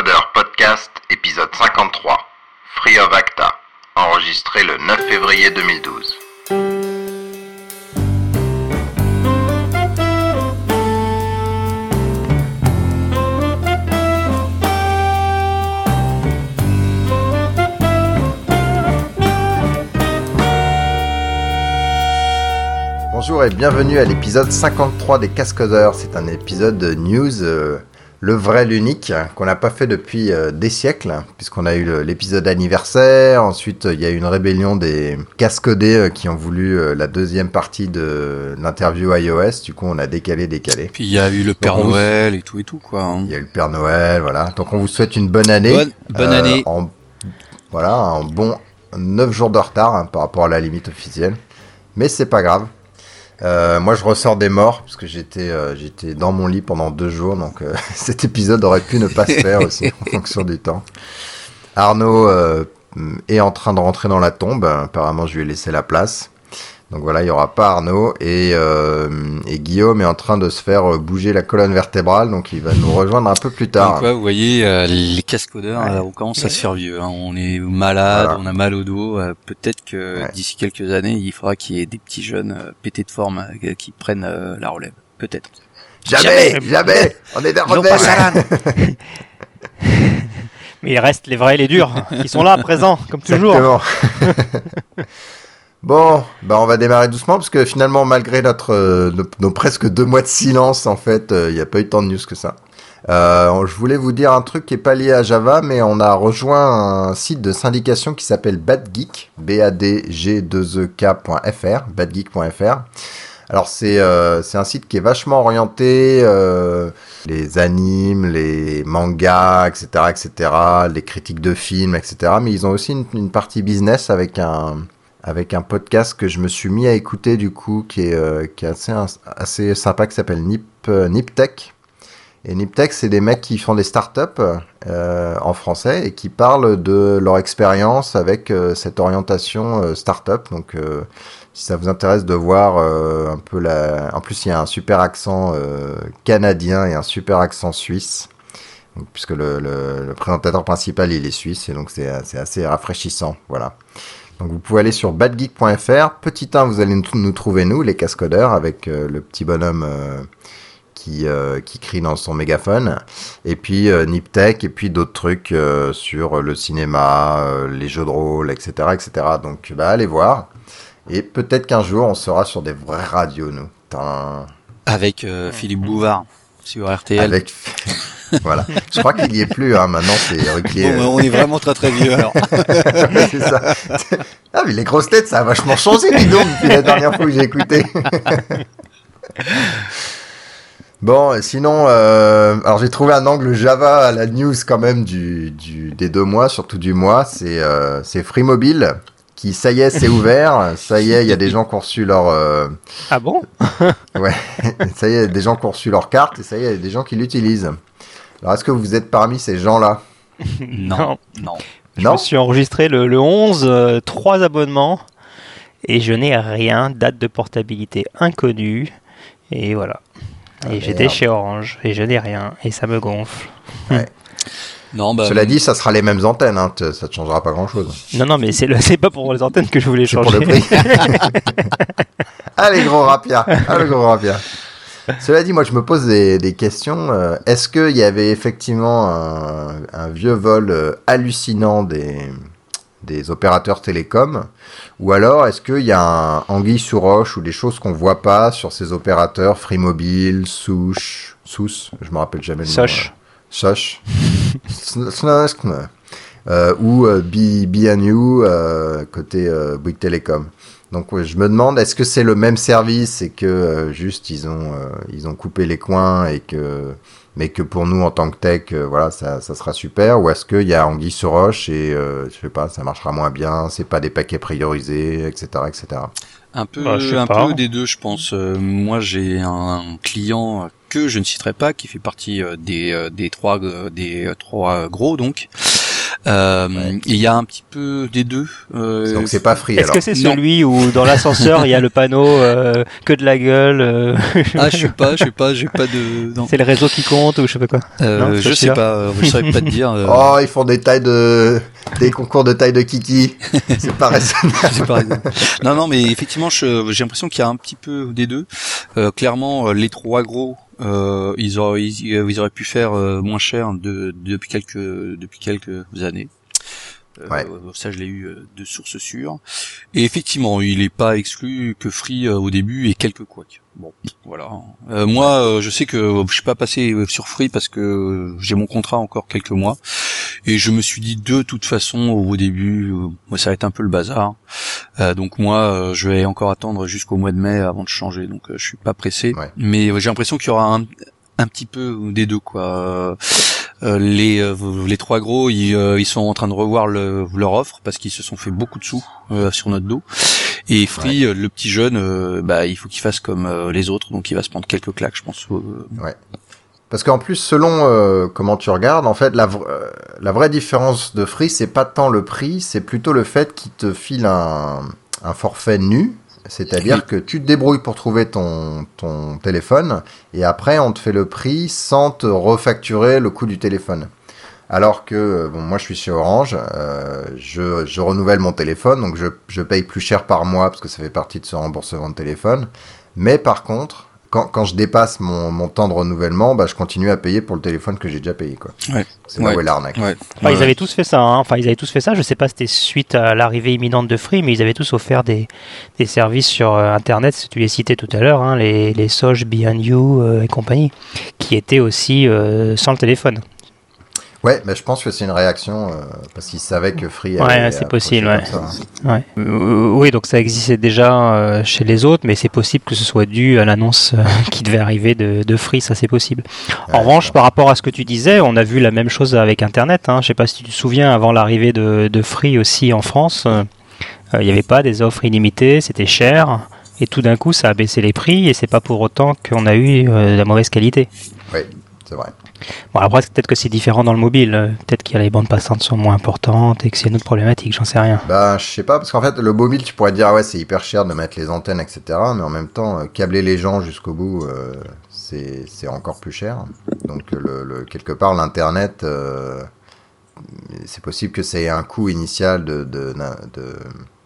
Cascodeur Podcast, épisode 53. Free of Acta, enregistré le 9 février 2012. Bonjour et bienvenue à l'épisode 53 des Cascodeurs. C'est un épisode de news, euh, le vrai, l'unique, qu'on n'a pas fait depuis euh, des siècles, puisqu'on a eu l'épisode anniversaire. Ensuite, euh, il y a eu une rébellion des Cascodés euh, qui ont voulu euh, la deuxième partie de l'interview iOS. Du coup, on a décalé, décalé. Puis il y a eu le Père Donc, Noël et tout et tout quoi. hein. Il y a eu le Père Noël, voilà. Donc, on vous souhaite une bonne année. Bonne, bonne année. En, voilà, en bon 9 jours de retard hein, par rapport à la limite officielle. Mais c'est pas grave. Euh, moi, je ressors des morts parce que j'étais euh, j'étais dans mon lit pendant deux jours, donc euh, cet épisode aurait pu ne pas se faire aussi en fonction du temps. Arnaud euh, est en train de rentrer dans la tombe. Apparemment, je lui ai laissé la place. Donc voilà, il y aura pas Arnaud et, euh, et Guillaume est en train de se faire euh, bouger la colonne vertébrale, donc il va nous rejoindre un peu plus tard. Donc, ouais, vous voyez, euh, les cascodeurs, Ouais. on commence à se faire vieux. hein. On est malade, Voilà. on a mal au dos. euh, Peut-être que Ouais. d'ici quelques années, il faudra qu'il y ait des petits jeunes euh, pétés de forme euh, qui prennent euh, la relève. Peut-être. Jamais, jamais, on est Saran. Mais il reste les vrais et les durs, qui sont là, présents, comme toujours. Bon, bah on va démarrer doucement parce que finalement, malgré notre euh, nos, presque deux mois de silence, en fait, euh, il n'y a pas eu tant de news que ça. Euh, je voulais vous dire un truc qui est pas lié à Java, mais on a rejoint un site de syndication qui s'appelle BadGeek, b a d g 2 e k.fr, badgeek.fr. Alors c'est euh, un site qui est vachement orienté euh, les animes, les mangas, etc., etc., les critiques de films, etc. Mais ils ont aussi une partie business avec un avec un podcast que je me suis mis à écouter du coup, qui est euh, qui est assez assez sympa, qui s'appelle Nip euh, Niptech. Et Niptech, c'est des mecs qui font des startups euh, en français et qui parlent de leur expérience avec euh, cette orientation startup. Donc si ça vous intéresse de voir un peu la... En plus, il y a un super accent canadien et un super accent suisse. Puisque le, le- présentateur principal, il est suisse, et donc c'est assez rafraîchissant. Voilà. Donc vous pouvez aller sur badgeek.fr. Petit 1, vous allez nous, trouver, nous, les cascodeurs, avec euh, le petit bonhomme euh, qui, euh, qui crie dans son mégaphone. Et puis Niptech, et puis d'autres trucs sur le cinéma, les jeux de rôle, etc. etc. Donc bah, allez voir. Et peut-être qu'un jour, on sera sur des vraies radios, nous. Avec Philippe Bouvard sur RTL. Avec... voilà. Je crois qu'il y est plus, hein. maintenant c'est Ruquier. Bon, on est vraiment très très vieux alors. c'est ça. Ah, mais les grosses têtes, ça a vachement changé, dis donc, depuis la dernière fois que j'ai écouté. bon, sinon, euh, alors j'ai trouvé un angle Java à la news quand même du, du, des deux mois, surtout du mois. C'est euh, c'est Free Mobile qui, ça y est, c'est ouvert. Ça y est, il y a des gens qui ont reçu leur. euh, Ah bon Ouais, ça y est, des gens qui ont reçu leur carte et ça y est, il y a des gens qui l'utilisent. Alors, est-ce que vous êtes parmi ces gens-là? Non, non. Je Non? me suis enregistré le, le 11, euh, trois abonnements, et je n'ai rien, date de portabilité inconnue, et voilà. Et Ah, j'étais chez Orange, et je n'ai rien, et ça me gonfle. Non, bah, Cela dit, ça sera les mêmes antennes, hein, ça ne changera pas grand-chose. Non, non, mais c'est pas pour les antennes que je voulais pour changer. le prix. Allez, gros rapia. Allez, gros rapia. Cela dit, moi, je me pose des, des questions. euh, Est-ce qu'il y avait effectivement un, un vieux vol euh, hallucinant des, des opérateurs télécoms Ou alors, est-ce qu'il y a un anguille sous roche ou des choses qu'on voit pas sur ces opérateurs Free Mobile, Souche, Sous, je me rappelle jamais le nom. Soch. euh. Sn- Sn- euh, ou euh, B- côté euh, Bouygues Télécom. Donc je me demande est-ce que c'est le même service et que euh, juste ils ont euh, ils ont coupé les coins et que mais que pour nous en tant que tech voilà ça, ça sera super ou est-ce qu'il y a anguille sur roche et je sais pas ça marchera moins bien c'est pas des paquets priorisés etc etc Un peu, Bah, un pas. peu des deux, je pense. Euh, moi, j'ai un client que je ne citerai pas, qui fait partie euh, des euh, des trois des trois gros donc, Euh, Ouais. Il y a un petit peu des deux. Euh, Donc c'est pas free Est-ce que c'est celui où dans l'ascenseur il y a le panneau euh, que de la gueule euh, ah, je sais pas, je sais pas, j'ai pas de. non. C'est le réseau qui compte ou je sais pas quoi. Euh, Non, je sais pas, euh, je saurais pas te dire. euh, Oh, ils font des tailles de des concours de taille de kiki. C'est pas raisonnable. Non, non, mais effectivement, j'ai l'impression qu'il y a un petit peu des deux. Euh, clairement, les trois gros, ils auraient, ils, euh, ils auraient pu faire euh, moins cher de, depuis quelques, depuis quelques années. Euh, Ouais. Ça, je l'ai eu euh, de sources sûres. Et effectivement, il n'est pas exclu que Free euh, au début et quelques couacs. Bon, voilà. Euh, moi, euh, je sais que je suis pas passé sur Free parce que j'ai mon contrat encore quelques mois. Et je me suis dit de toute façon au début, moi ça va être un peu le bazar. Euh, donc moi, je vais encore attendre jusqu'au mois de mai avant de changer. Donc je suis pas pressé. Ouais. Mais j'ai l'impression qu'il y aura un, un petit peu des deux quoi. Euh, les euh, les trois gros, ils, euh, ils sont en train de revoir le- leur offre parce qu'ils se sont fait beaucoup de sous euh, sur notre dos. Et Free, le petit jeune, bah il faut qu'il fasse comme euh, les autres, donc il va se prendre quelques claques, je pense. euh, Parce qu'en plus, selon euh, comment tu regardes, en fait, la, vr- euh, la vraie différence de Free, c'est pas tant le prix, c'est plutôt le fait qu'il te file un, un forfait nu. C'est-à-dire que tu te débrouilles pour trouver ton, ton téléphone et après on te fait le prix sans te refacturer le coût du téléphone. Alors que bon, moi je suis chez Orange, euh, je, je renouvelle mon téléphone, donc je, je paye plus cher par mois parce que ça fait partie de ce remboursement de téléphone. Mais par contre, quand, quand je dépasse mon, mon temps de renouvellement, bah, je continue à payer pour le téléphone que j'ai déjà payé. quoi. Ouais. C'est là Ouais. où est l'arnaque. Ouais. Enfin, ils avaient tous fait ça. hein. Enfin, ils avaient tous fait ça. Je sais pas, si c'était suite à l'arrivée imminente de Free, mais ils avaient tous offert des, des services sur euh, Internet. Si tu les citais tout à l'heure, hein, les, les Soj, Beyond You euh, et compagnie, qui étaient aussi euh, sans le téléphone. Ouais, mais je pense que c'est une réaction euh, parce qu'ils savaient que Free Ouais, c'est possible, ouais. ça, hein. Ouais. Euh, oui, donc ça existait déjà euh, chez les autres, mais c'est possible que ce soit dû à l'annonce euh, qui devait arriver de, de Free, ça c'est possible. Ouais, en revanche, par rapport à ce que tu disais, on a vu la même chose avec Internet. Hein. Je sais pas si tu te souviens, avant l'arrivée de, de Free aussi en France, il n'y avait pas des offres illimitées, c'était cher. Et tout d'un coup, ça a baissé les prix, et c'est pas pour autant qu'on a eu de la mauvaise qualité. C'est vrai. Bon, après, peut-être que c'est différent dans le mobile. euh, Peut-être que les bandes passantes sont moins importantes et que c'est une autre problématique, j'en sais rien. Bah, je sais pas, parce qu'en fait, le mobile, tu pourrais dire, ah ouais, c'est hyper cher de mettre les antennes, etc. Mais en même temps, euh, câbler les gens jusqu'au bout, euh, c'est encore plus cher. Donc, euh, quelque part, l'Internet, c'est possible que c'est un coût initial de, de-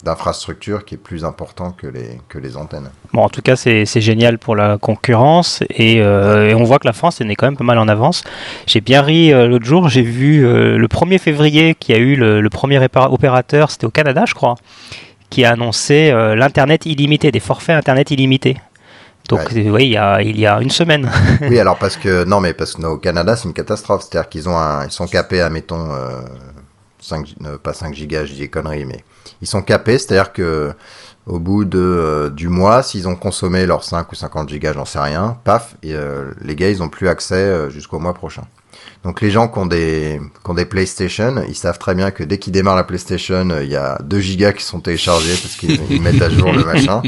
d'infrastructure qui est plus important que les, que les antennes. Bon, en tout cas, c'est génial pour la concurrence et, euh, et on voit que la France est quand même pas mal en avance. J'ai bien ri euh, l'autre jour, j'ai vu euh, le 1er février qui a eu le, le premier opérateur, c'était au Canada, je crois, qui a annoncé l'internet illimité, des forfaits internet illimités. Donc, Ouais. oui, il y a, il y a une semaine. oui, alors parce que, non, mais parce que au Canada, c'est une catastrophe. C'est-à-dire qu'ils ont un, ils sont capés à, mettons, euh, 5, gi- euh, pas 5 gigas, je dis des conneries, mais ils sont capés, c'est-à-dire que au bout de, euh, du mois, s'ils ont consommé leurs 5 ou 50 gigas, j'en sais rien, paf, et, euh, les gars, ils ont plus accès euh, jusqu'au mois prochain. Donc les gens qui ont des, qui ont des PlayStation, ils savent très bien que dès qu'ils démarrent la PlayStation, euh, il y a 2 gigas qui sont téléchargés parce qu'ils ils mettent à jour le machin.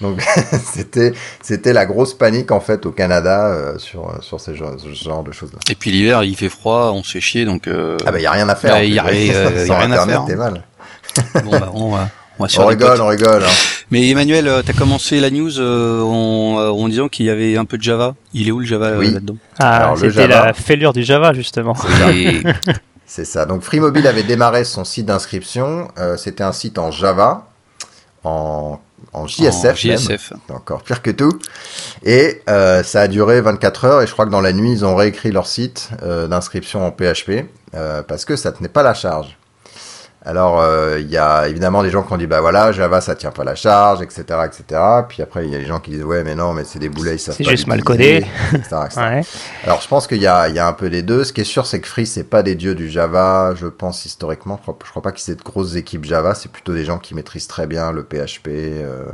Donc c'était c'était la grosse panique en fait au Canada euh, sur sur ces ce genre de choses là. Et puis l'hiver, il fait froid, on se fait chier, donc euh, Ah bah y a rien à faire. Bah, y euh, y Sans a rien à faire. mal. Bon, bah, on va, on va sur On les rigole, potes. on rigole. hein. Mais Emmanuel, euh, t'as commencé la news euh, en, euh, en disant qu'il y avait un peu de Java. Il est où le Java euh, Oui. là-dedans? Ah, c'était la fêlure du Java, justement. C'est ça. Donc Free Mobile avait démarré son site d'inscription. Euh, C'était un site en Java, en en JSF, en. JSF. Encore pire que tout. Et euh, ça a duré 24 heures et je crois que dans la nuit, ils ont réécrit leur site euh, d'inscription en PHP euh, parce que ça tenait pas la charge. Alors, euh, il y a évidemment des gens qui ont dit, bah voilà, Java, ça tient pas la charge, etc., etc. Puis après, il y a des gens qui disent, ouais, mais non, mais c'est des boulets, ils savent C'est juste mal codé. etc., etc. Ouais. Alors, je pense qu'il y a, il y a un peu des deux. Ce qui est sûr, c'est que Free, c'est pas des dieux du Java, je pense historiquement. Je crois, je crois pas qu'ils aient de grosses équipes Java. C'est plutôt des gens qui maîtrisent très bien le PHP euh,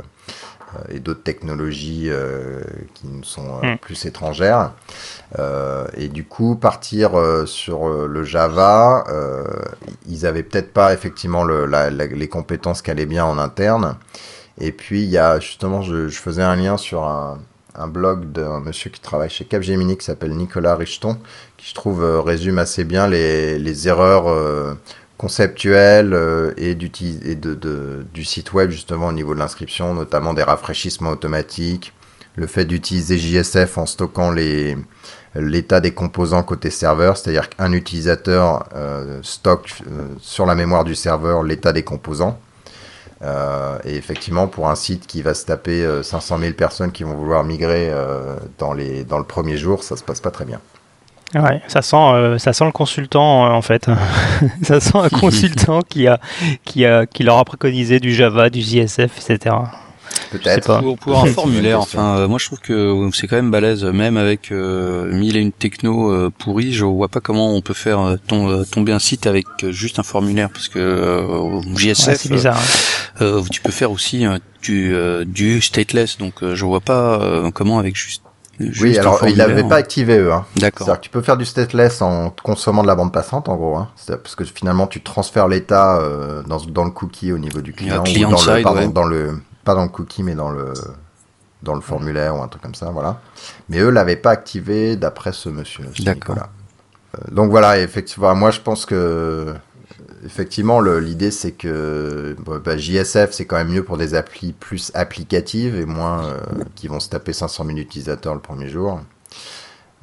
et d'autres technologies euh, qui nous sont euh, Mm. plus étrangères. Euh, et du coup, partir euh, sur euh, le Java, euh, ils avaient peut-être pas effectivement le, la- la- les compétences qui allaient bien en interne. Et puis, il y a justement, je, je faisais un lien sur un, un blog d'un monsieur qui travaille chez Capgemini qui s'appelle Nicolas Richton, qui je trouve euh, résume assez bien les, les erreurs euh, conceptuelles euh, et, et de, de, du site web justement au niveau de l'inscription, notamment des rafraîchissements automatiques, le fait d'utiliser JSF en stockant les l'état des composants côté serveur, c'est-à-dire qu'un utilisateur euh, stocke euh, sur la mémoire du serveur l'état des composants. Euh, et effectivement, pour un site qui va se taper 500 000 personnes qui vont vouloir migrer dans, les, dans le premier jour, ça se passe pas très bien. Ouais, ça sent, ça sent le consultant en fait. ça sent un consultant qui a, qui a, qui leur a préconisé du Java, du JSF, etc. Peut-être. Pour, pour, un formulaire, enfin, euh, moi je trouve que c'est quand même balèze, même avec euh, mille et une techno euh, pourrie, je vois pas comment on peut faire euh, tomber un site avec juste un formulaire, parce que JSF, bizarre, tu peux faire aussi du, du stateless, donc je vois pas comment avec juste oui, alors il n'avait pas activé eux. Hein. D'accord. C'est-à-dire que tu peux faire du stateless en consommant de la bande passante, en gros. Hein. Parce que finalement, tu transfères l'état euh, dans, dans le cookie au niveau du client, ou dans, side, le, pardon, ouais. dans le pas dans le cookie, mais dans le dans le formulaire ou un truc comme ça, voilà. Mais eux l'avaient pas activé d'après ce monsieur. D'accord. Euh, donc voilà, effectivement, moi je pense que effectivement l'idée c'est que bah, JSF c'est quand même mieux pour des applis plus applicatives et moins euh, qui vont se taper 500 000 utilisateurs le premier jour.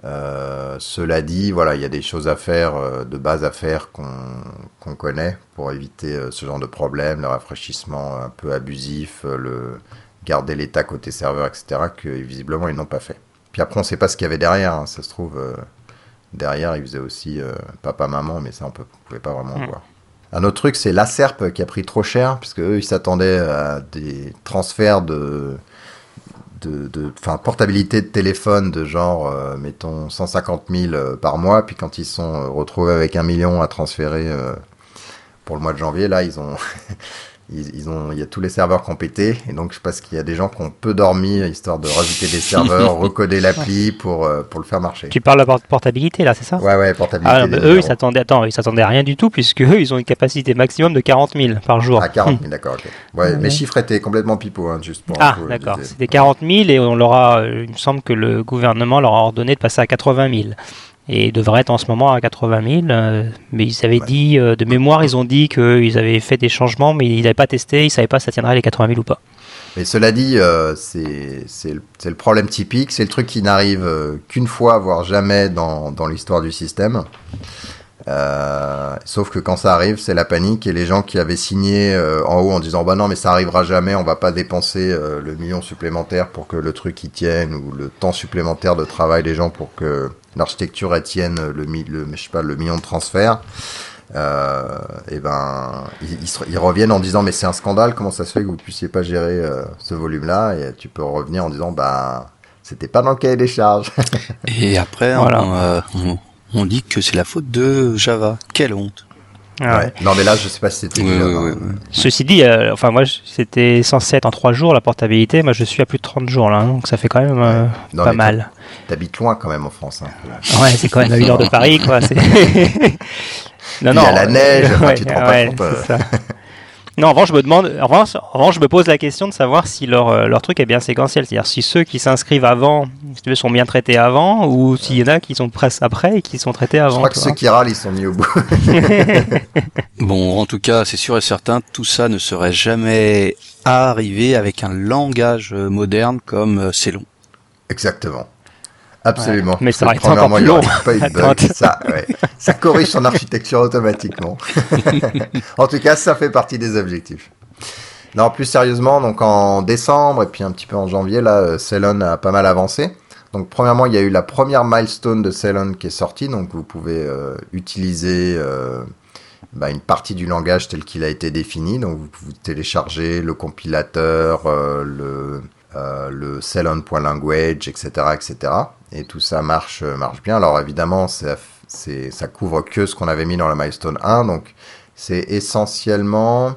Euh, cela dit, voilà, il y a des choses à faire, euh, de base à faire qu'on qu'on connaît pour éviter euh, ce genre de problème, le rafraîchissement un peu abusif, le garder l'état côté serveur, etc., que visiblement ils n'ont pas fait. Puis après, on ne sait pas ce qu'il y avait derrière. hein. Ça se trouve, derrière, ils faisaient aussi papa-maman, mais ça, on ne pouvait pas vraiment Mm. voir. Un autre truc, c'est l'Acerp qui a pris trop cher, puisque eux, ils s'attendaient à des transferts de de, enfin, portabilité de téléphone de genre, euh, mettons, 150 000 euh, par mois, puis quand ils sont euh, retrouvés avec un million à transférer pour le mois de janvier, là, ils ont, ils, ils ont, il y a tous les serveurs qui ont pété, et donc je pense qu'il y a des gens qui ont peu dormi, histoire de rajouter des serveurs, recoder l'appli pour, euh, pour le faire marcher. Tu parles de port- portabilité là, c'est ça? Ouais, ouais, portabilité. Ah, non, eux, ils s'attendaient, attends, ils s'attendaient à rien du tout, puisque eux, ils ont une capacité maximum de 40 000 par jour. À 40 000, d'accord, ok. Ouais, Ouais. mes chiffres étaient complètement pipeaux, hein, juste pour. Ah, d'accord. C'était 40 000 et on leur a, euh, il me semble que le gouvernement leur a ordonné de passer à 80 000. Et ils devraient être en ce moment à 80 000. euh, mais ils avaient Ouais. dit, euh, de mémoire, ils ont dit qu'ils avaient fait des changements, mais ils n'avaient pas testé, ils ne savaient pas si ça tiendrait les 80 000 ou pas. Mais cela dit, euh, c'est le, le problème typique, c'est le truc qui n'arrive euh, qu'une fois, voire jamais dans, dans l'histoire du système. Sauf que quand ça arrive, c'est la panique et les gens qui avaient signé en haut en disant bah non mais ça arrivera jamais, on va pas dépenser le million supplémentaire pour que le truc y tienne ou le temps supplémentaire de travail des gens pour que l'architecture elle tienne le, mi- le je sais pas le million de transferts. Euh, et ben ils, ils se- ils reviennent en disant mais c'est un scandale comment ça se fait que vous puissiez pas gérer euh, ce volume là et tu peux revenir en disant bah c'était pas dans le cahier des charges Et après, Voilà. on, euh, on, on dit que c'est la faute de Java. Quelle honte. Ah Ouais. non mais là je sais pas si c'était hein. Ceci dit, euh, enfin moi, c'était censé être en 3 jours la portabilité. Moi, je suis à plus de 30 jours là, hein, donc ça fait quand même euh, Non, pas mal. t'habites loin quand même en France hein. Ouais, c'est quand même à 1 heure de Paris, quoi. c'est- non, il y a la neige, enfin, tu te rends pas compte, euh. Non, en revanche, je me demande, en revanche, en revanche, je me pose la question de savoir si leur, euh, leur truc est bien séquentiel. C'est-à-dire si ceux qui s'inscrivent avant, si tu veux, sont bien traités avant, ou s'il y en a qui sont presque après et qui sont traités je avant. crois que ceux qui râlent ils sont mis au bout Bon, en tout cas, c'est sûr et certain, tout ça ne serait jamais arrivé avec un langage euh, moderne comme euh, c'est long. exactement absolument. Ouais, mais ça aurait été encore plus bug. ça, ouais. ça corrige son architecture automatiquement. En tout cas ça fait partie des objectifs. Non plus sérieusement donc en décembre et puis un petit peu en janvier là euh, Ceylon a pas mal avancé. Donc premièrement il y a eu la première milestone de Ceylon qui est sortie. Donc vous pouvez euh, utiliser euh, bah, une partie du langage tel qu'il a été défini. Donc vous pouvez télécharger le compilateur, euh, le, euh, le Ceylon.language, etc., etc. Et tout ça marche, euh, marche bien. Alors évidemment, ça, ça couvre que ce qu'on avait mis dans la milestone 1. Donc c'est essentiellement,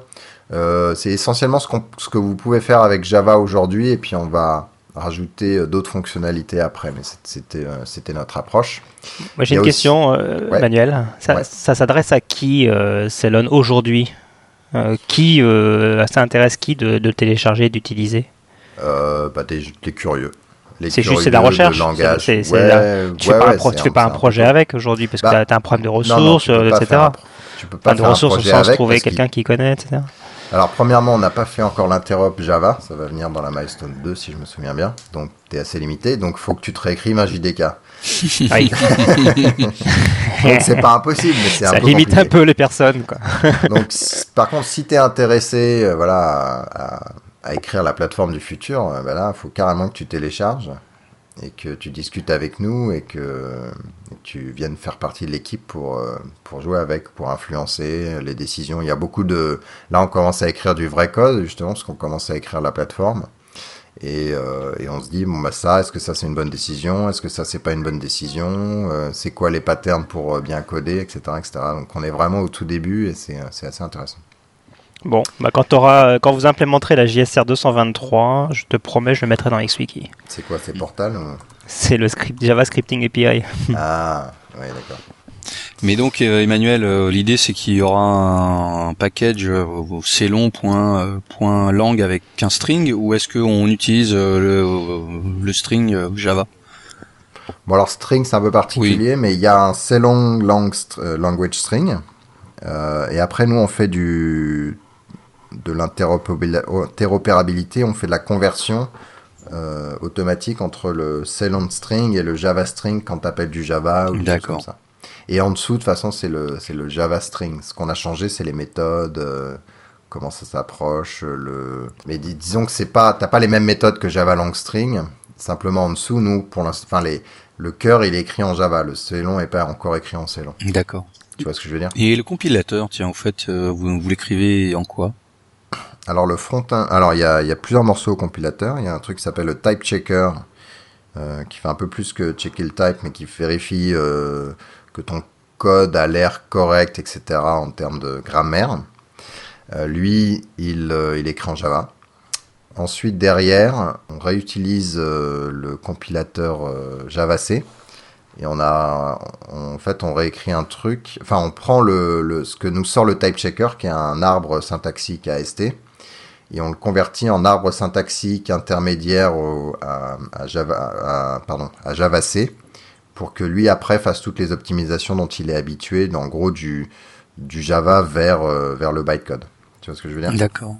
euh, c'est essentiellement ce, que vous pouvez faire avec Java aujourd'hui. Et puis on va rajouter d'autres fonctionnalités après. Mais c'était, notre approche. Moi, j'ai une aussi- question, euh, Ouais. Manuel. Ça, Ouais. ça s'adresse à qui, Ceylon, aujourd'hui? Qui, ça intéresse qui de, de télécharger d'utiliser? Euh, bah, des curieux. C'est juste c'est de la recherche. de langage. C'est- c'est Ouais, la- Tu fais ouais, un pro- tu fais pas un projet peu- avec aujourd'hui parce que Bah, tu as un problème de Non, non, ressources, tu euh, etc. un Tu peux pas Enfin, de faire un ressources au projet avec trouver qu'il- quelqu'un qui connaît, etc. Alors, premièrement, on n'a pas fait encore l'interop Java. Ça va venir dans la milestone 2, si je me souviens bien. Donc, tu es assez limité. Donc, faut que tu te réécrives un JDK. Donc, c'est pas impossible, mais c'est un Ça peu limite un peu les personnes. Quoi. Donc, par contre, si tu es intéressé euh, voilà, à, à- à écrire la plateforme du futur, euh, ben là, il faut carrément que tu télécharges et que tu discutes avec nous et que, tu viennes faire partie de l'équipe pour, euh, pour jouer avec, pour influencer les décisions. Il y a beaucoup de... Là, on commence à écrire du vrai code, justement, parce qu'on commence à écrire la plateforme. Et, euh, on se dit, bon, bah ça, est-ce que ça c'est une bonne décision? Est-ce que ça c'est pas une bonne décision? C'est quoi les patterns pour bien coder, etc., etc. Donc on est vraiment au tout début et c'est assez intéressant. Bon, bah quand, t'auras- quand vous implémenterez la JSR 223, je te promets, je le mettrai dans XWiki. C'est quoi C'est Portal ou... C'est le script Java Scripting API. Ah, ouais, d'accord. Mais donc euh, Emmanuel, euh, l'idée c'est qu'il y aura un, un package euh, clong.lang avec un string ou est-ce qu'on utilise euh, le, le string euh, Java? Bon, alors string c'est un peu particulier, mais il y a un Celong lang st- euh, language string. Euh, et après, nous, on fait du de l'interopérabilité, on fait de la conversion euh, automatique entre le Ceylon string et le Java string quand tu appelles du Java ou des comme ça. Et en dessous, de toute façon, c'est le, c'est le Java string. Ce qu'on a changé, c'est les méthodes, euh, comment ça s'approche. Le... Mais dis- disons que c'est pas, t'as pas les mêmes méthodes que Java long string. Simplement en dessous, nous, pour l'instant, les, le cœur, il est écrit en Java. Le Ceylon est pas encore écrit en Ceylon. D'accord. Tu vois ce que je veux dire? Et le compilateur, tiens, en fait, euh, vous, vous l'écrivez en quoi? Alors le front alors il y a, plusieurs morceaux au compilateur. Il y a un truc qui s'appelle le type checker, euh, qui fait un peu plus que checker le type, mais qui vérifie euh, que ton code a l'air correct, etc. en termes de grammaire. Euh, lui, il, écrit en Java. Ensuite, derrière, on réutilise le compilateur JavaC. Et on a, en fait, on réécrit un truc. Enfin, on prend le- ce que nous sort le type checker, qui est un arbre syntaxique AST, et on le convertit en arbre syntaxique intermédiaire au- à, à Java, à- pardon, à JavaC, pour que lui après fasse toutes les optimisations dont il est habitué, en gros du, du Java vers, euh, vers le bytecode. Tu vois ce que je veux dire? D'accord.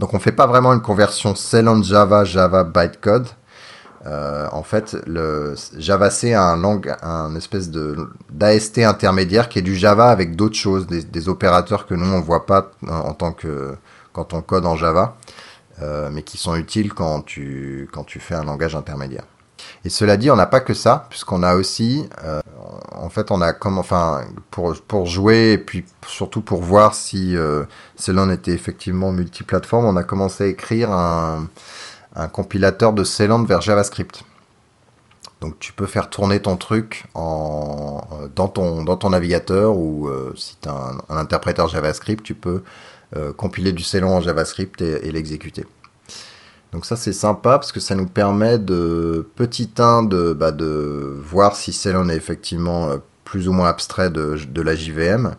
donc on fait pas vraiment une conversion Ceylon Java Java bytecode. Euh, en fait, le Java C a un langue, un espèce de d'AST intermédiaire qui est du Java avec d'autres choses, des, des opérateurs que nous on voit pas en, en tant que quand on code en Java, euh, mais qui sont utiles quand tu fais un langage intermédiaire. Et cela dit, on n'a pas que ça, puisqu'on a aussi, euh, en fait, on a comme, enfin, pour, pour jouer et puis surtout pour voir si euh, Ceylon était effectivement multiplateforme, on a commencé à écrire un, compilateur de Ceylon vers JavaScript. Donc tu peux faire tourner ton truc en, dans, ton, navigateur ou euh, si tu as un, interpréteur JavaScript, tu peux euh, compiler du Ceylon en JavaScript et, l'exécuter. Donc ça c'est sympa parce que ça nous permet de petit 1 de, bah, de voir si Ceylon est effectivement euh, plus ou moins abstrait de, de la JVM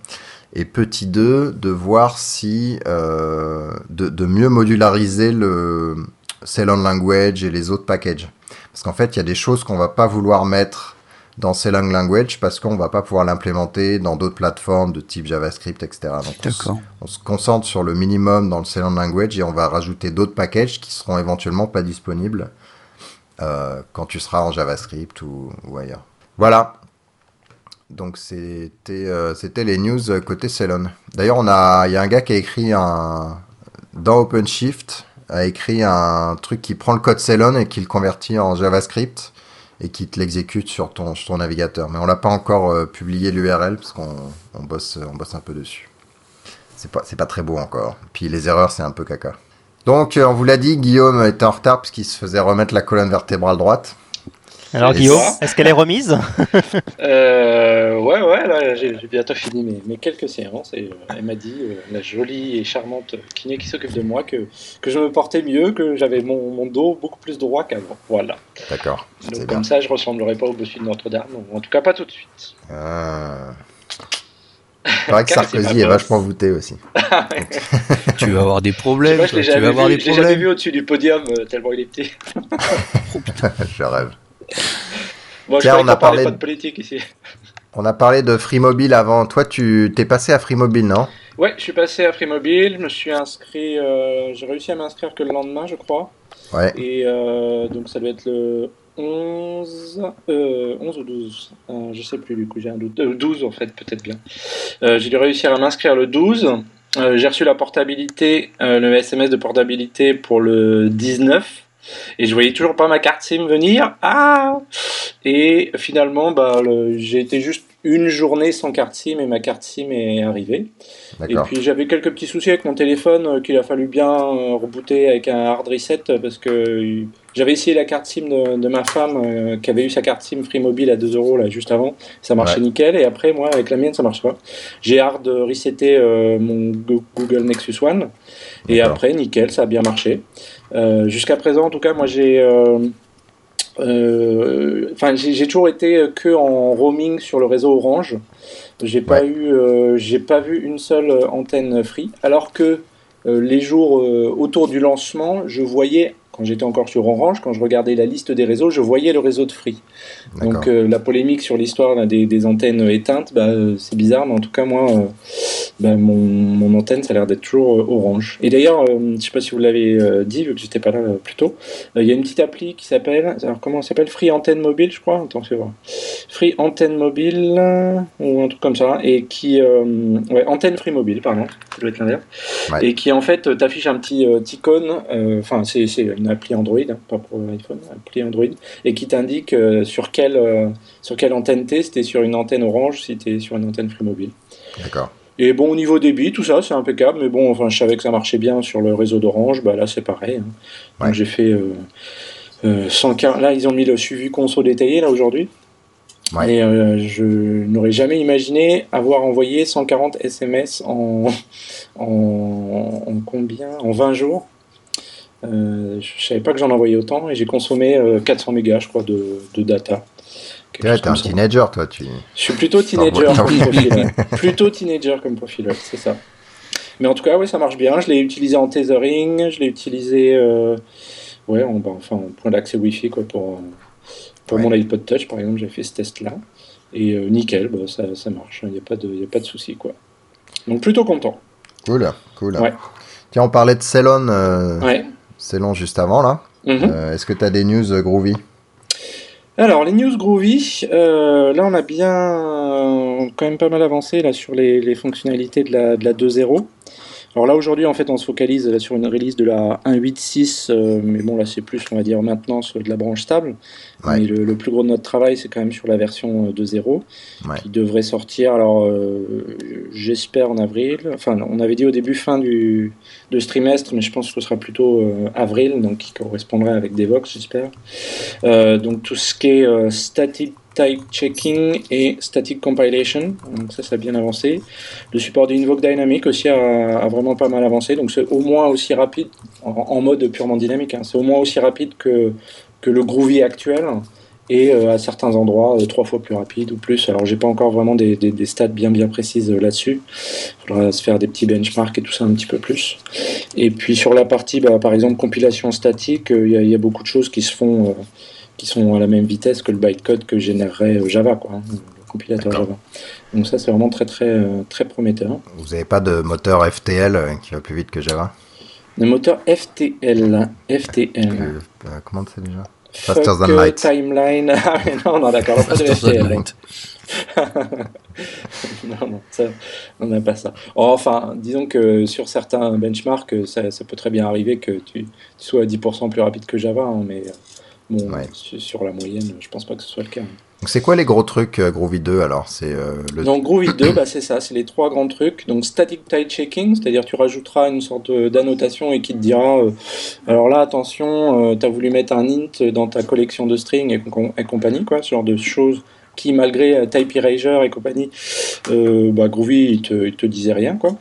et petit 2 de voir si euh, de, mieux modulariser le Ceylon Language et les autres packages. Parce qu'en fait il y a des choses qu'on va pas vouloir mettre dans Ceylon Language parce qu'on va pas pouvoir l'implémenter dans d'autres plateformes de type JavaScript, etc. Donc on se concentre sur le minimum dans le Ceylon Language et on va rajouter d'autres packages qui seront éventuellement pas disponibles euh, quand tu seras en JavaScript ou, ou ailleurs. Voilà. Donc c'était euh, c'était les news euh, côté Ceylon. D'ailleurs, on a il y a un gars qui a écrit un dans OpenShift a écrit un truc qui prend le code Ceylon et qui le convertit en JavaScript et qui te l'exécute sur ton, sur ton navigateur. Mais on l'a pas encore euh, publié l'URL parce qu'on on bosse, on bosse un peu dessus. C'est pas, c'est pas très beau encore. Puis les erreurs, c'est un peu caca. Donc, euh, on vous l'a dit, Guillaume était en retard parce qu'il se faisait remettre la colonne vertébrale droite. Alors Guillaume, est-ce qu'elle est remise? Euh, ouais, ouais, là, j'ai bientôt fini mes, mes quelques séances et euh, elle m'a dit, euh, la jolie et charmante kiné qui s'occupe de moi, que, que je me portais mieux, que j'avais mon, mon dos beaucoup plus droit qu'avant. Voilà. D'accord. Donc bien. comme ça, je ressemblerai pas au bossu de Notre-Dame, ou en tout cas pas tout de suite. Ah. Il paraît que Sarkozy est bon. vachement voûté aussi. tu vas avoir des problèmes. pas, je l'ai tu vas jamais, vu, jamais vu au-dessus du podium euh, tellement il est petit. Je rêve. Je croyais on a parlé pas de- politique ici. On a parlé de Free Mobile avant. Toi, tu t'es passé à Free Mobile, non? Ouais, je suis passé à Free Mobile, je me suis inscrit, euh, j'ai réussi à m'inscrire que le lendemain, je crois. Ouais. Et euh, donc ça doit être le 11, euh, 11 ou 12, euh, je sais plus du coup, j'ai un doute. Euh, 12 en fait, peut-être bien. Euh, j'ai dû réussir à m'inscrire le 12. Euh, j'ai reçu la portabilité, le SMS de portabilité pour le 19. Et je voyais toujours pas ma carte SIM venir. Ah Et finalement, bah, j'ai été juste une journée sans carte SIM et ma carte SIM est arrivée. Et puis j'avais quelques petits soucis avec mon téléphone euh, qu'il a fallu bien euh, rebooter avec un hard reset euh, parce que j'avais essayé la carte SIM de, de ma femme euh, qui avait eu sa carte SIM Free Mobile à 2 euros là juste avant. Ça marchait Ouais. nickel et après moi avec la mienne ça marche pas. J'ai hard reseté euh, mon Go- Google Nexus One et après nickel ça a bien marché. Euh, Jusqu'à présent en tout cas moi j'ai euh, euh, Enfin, j'ai toujours été que en roaming sur le réseau Orange. J'ai pas eu, j'ai pas vu une seule antenne free. Alors que les jours autour du lancement, je voyais, quand j'étais encore sur Orange, quand je regardais la liste des réseaux, je voyais le réseau de free. Donc euh, la polémique sur l'histoire là, des, des antennes éteintes, bah, euh, c'est bizarre, mais en tout cas moi, euh, bah, mon, mon antenne, ça a l'air d'être toujours orange. Et d'ailleurs, je sais pas si vous l'avez dit, vu que j'étais pas là plus tôt, il y a une petite appli qui s'appelle, alors comment elle s'appelle? Free Antenne Mobile, je crois? Attends, fais voir. Free Antenne Mobile ou un truc comme ça, et qui, ouais, Antenne Free Mobile, pardon, ça doit être l'inverse, Ouais. et qui en fait t'affiche un petit icône, enfin c'est c'est une appli Android, hein, pas pour iPhone, appli Android, et qui t'indique sur quelle euh, sur quelle antenne t'es, si t'es sur une antenne orange, si t'es sur une antenne Free Mobile. D'accord. Et bon, au niveau débit, tout ça, c'est impeccable, mais bon, enfin, je savais que ça marchait bien sur le réseau d'Orange, bah là, c'est pareil. hein. Donc j'ai fait euh, euh, 115. Là, ils ont mis le suivi conso détaillé, là, aujourd'hui. Ouais. Et euh, je n'aurais jamais imaginé avoir envoyé 140 SMS en, en, en combien En 20 jours. Euh, je savais pas que j'en envoyais autant et j'ai consommé euh, 400 mégas, je crois, de, de data. Ouais, t'es un ça. teenager, toi. Tu... Je suis plutôt teenager comme profil. ouais. Plutôt teenager comme profil, ouais, c'est ça. Mais en tout cas, oui, ça marche bien. Je l'ai utilisé en tethering, je l'ai utilisé euh, ouais, en, bah, enfin, en point d'accès Wi-Fi quoi, pour, euh, pour Ouais. mon iPod Touch, par exemple, j'ai fait ce test-là. Et euh, nickel, bah, ça, ça marche, il n'y a pas de, il y a pas de souci. Quoi. Donc plutôt content. Cool, cool. Ouais. Tiens, on parlait de Cellon, euh, Ouais. Juste avant, là. Mhm. Euh, Est-ce que t'as des news groovy? Alors, les news groovy, euh, là on a bien euh, quand même pas mal avancé là, sur les, les fonctionnalités de la, de la 2.0. Alors là aujourd'hui en fait on se focalise sur une release de la 1.8.6, euh, mais bon là c'est plus on va dire maintenance de la branche stable. Ouais. Mais le, le plus gros de notre travail c'est quand même sur la version euh, 2.0 Ouais. qui devrait sortir alors euh, j'espère en avril. Enfin on avait dit au début fin du, de ce trimestre mais je pense que ce sera plutôt euh, avril donc qui correspondrait avec Devox j'espère. Euh, donc tout ce qui est euh, static type checking et static compilation, donc ça ça a bien avancé. Le support d'Invoke Dynamic aussi a, vraiment pas mal avancé, donc c'est au moins aussi rapide, en, mode purement dynamique, hein, c'est au moins aussi rapide que, que le Groovy actuel, et euh, à certains endroits euh, trois fois plus rapide ou plus. Alors j'ai pas encore vraiment des, des, stats bien bien précises euh, là-dessus, il faudra se faire des petits benchmarks et tout ça un petit peu plus. Et puis sur la partie, bah, par exemple, compilation statique, il y, a- beaucoup de choses qui se font, qui sont à la même vitesse que le bytecode que générerait euh, Java, quoi, hein, le compilateur. Java. Donc ça, c'est vraiment très très euh, très prometteur. Vous avez pas de moteur FTL euh, qui va plus vite que Java? Le moteur FTL, FTL. Que- euh, Comment c'est déjà? Faster Fuck, than light. Timeline. Ah, mais non, non, d'accord, pas de Faster than FTL. light. non, non, ça, on n'a pas ça. Oh, enfin, disons que sur certains benchmarks, ça, ça peut très bien arriver que tu, tu sois à 10% plus rapide que Java, hein, mais euh, bon, Ouais. sur la moyenne, je pense pas que ce soit le cas. Donc c'est quoi les gros trucs euh, Groovy 2 alors C'est euh, le Donc Groovy 2, bah, c'est ça, c'est les trois grands trucs. Donc static type checking, c'est-à-dire tu rajouteras une sorte euh, d'annotation et qui te dira, euh, alors là attention, tu as voulu mettre un int dans ta collection de strings et, et compagnie, quoi, ce genre de choses qui malgré type erasure et compagnie, bah, Groovy il te, il te disait rien, quoi.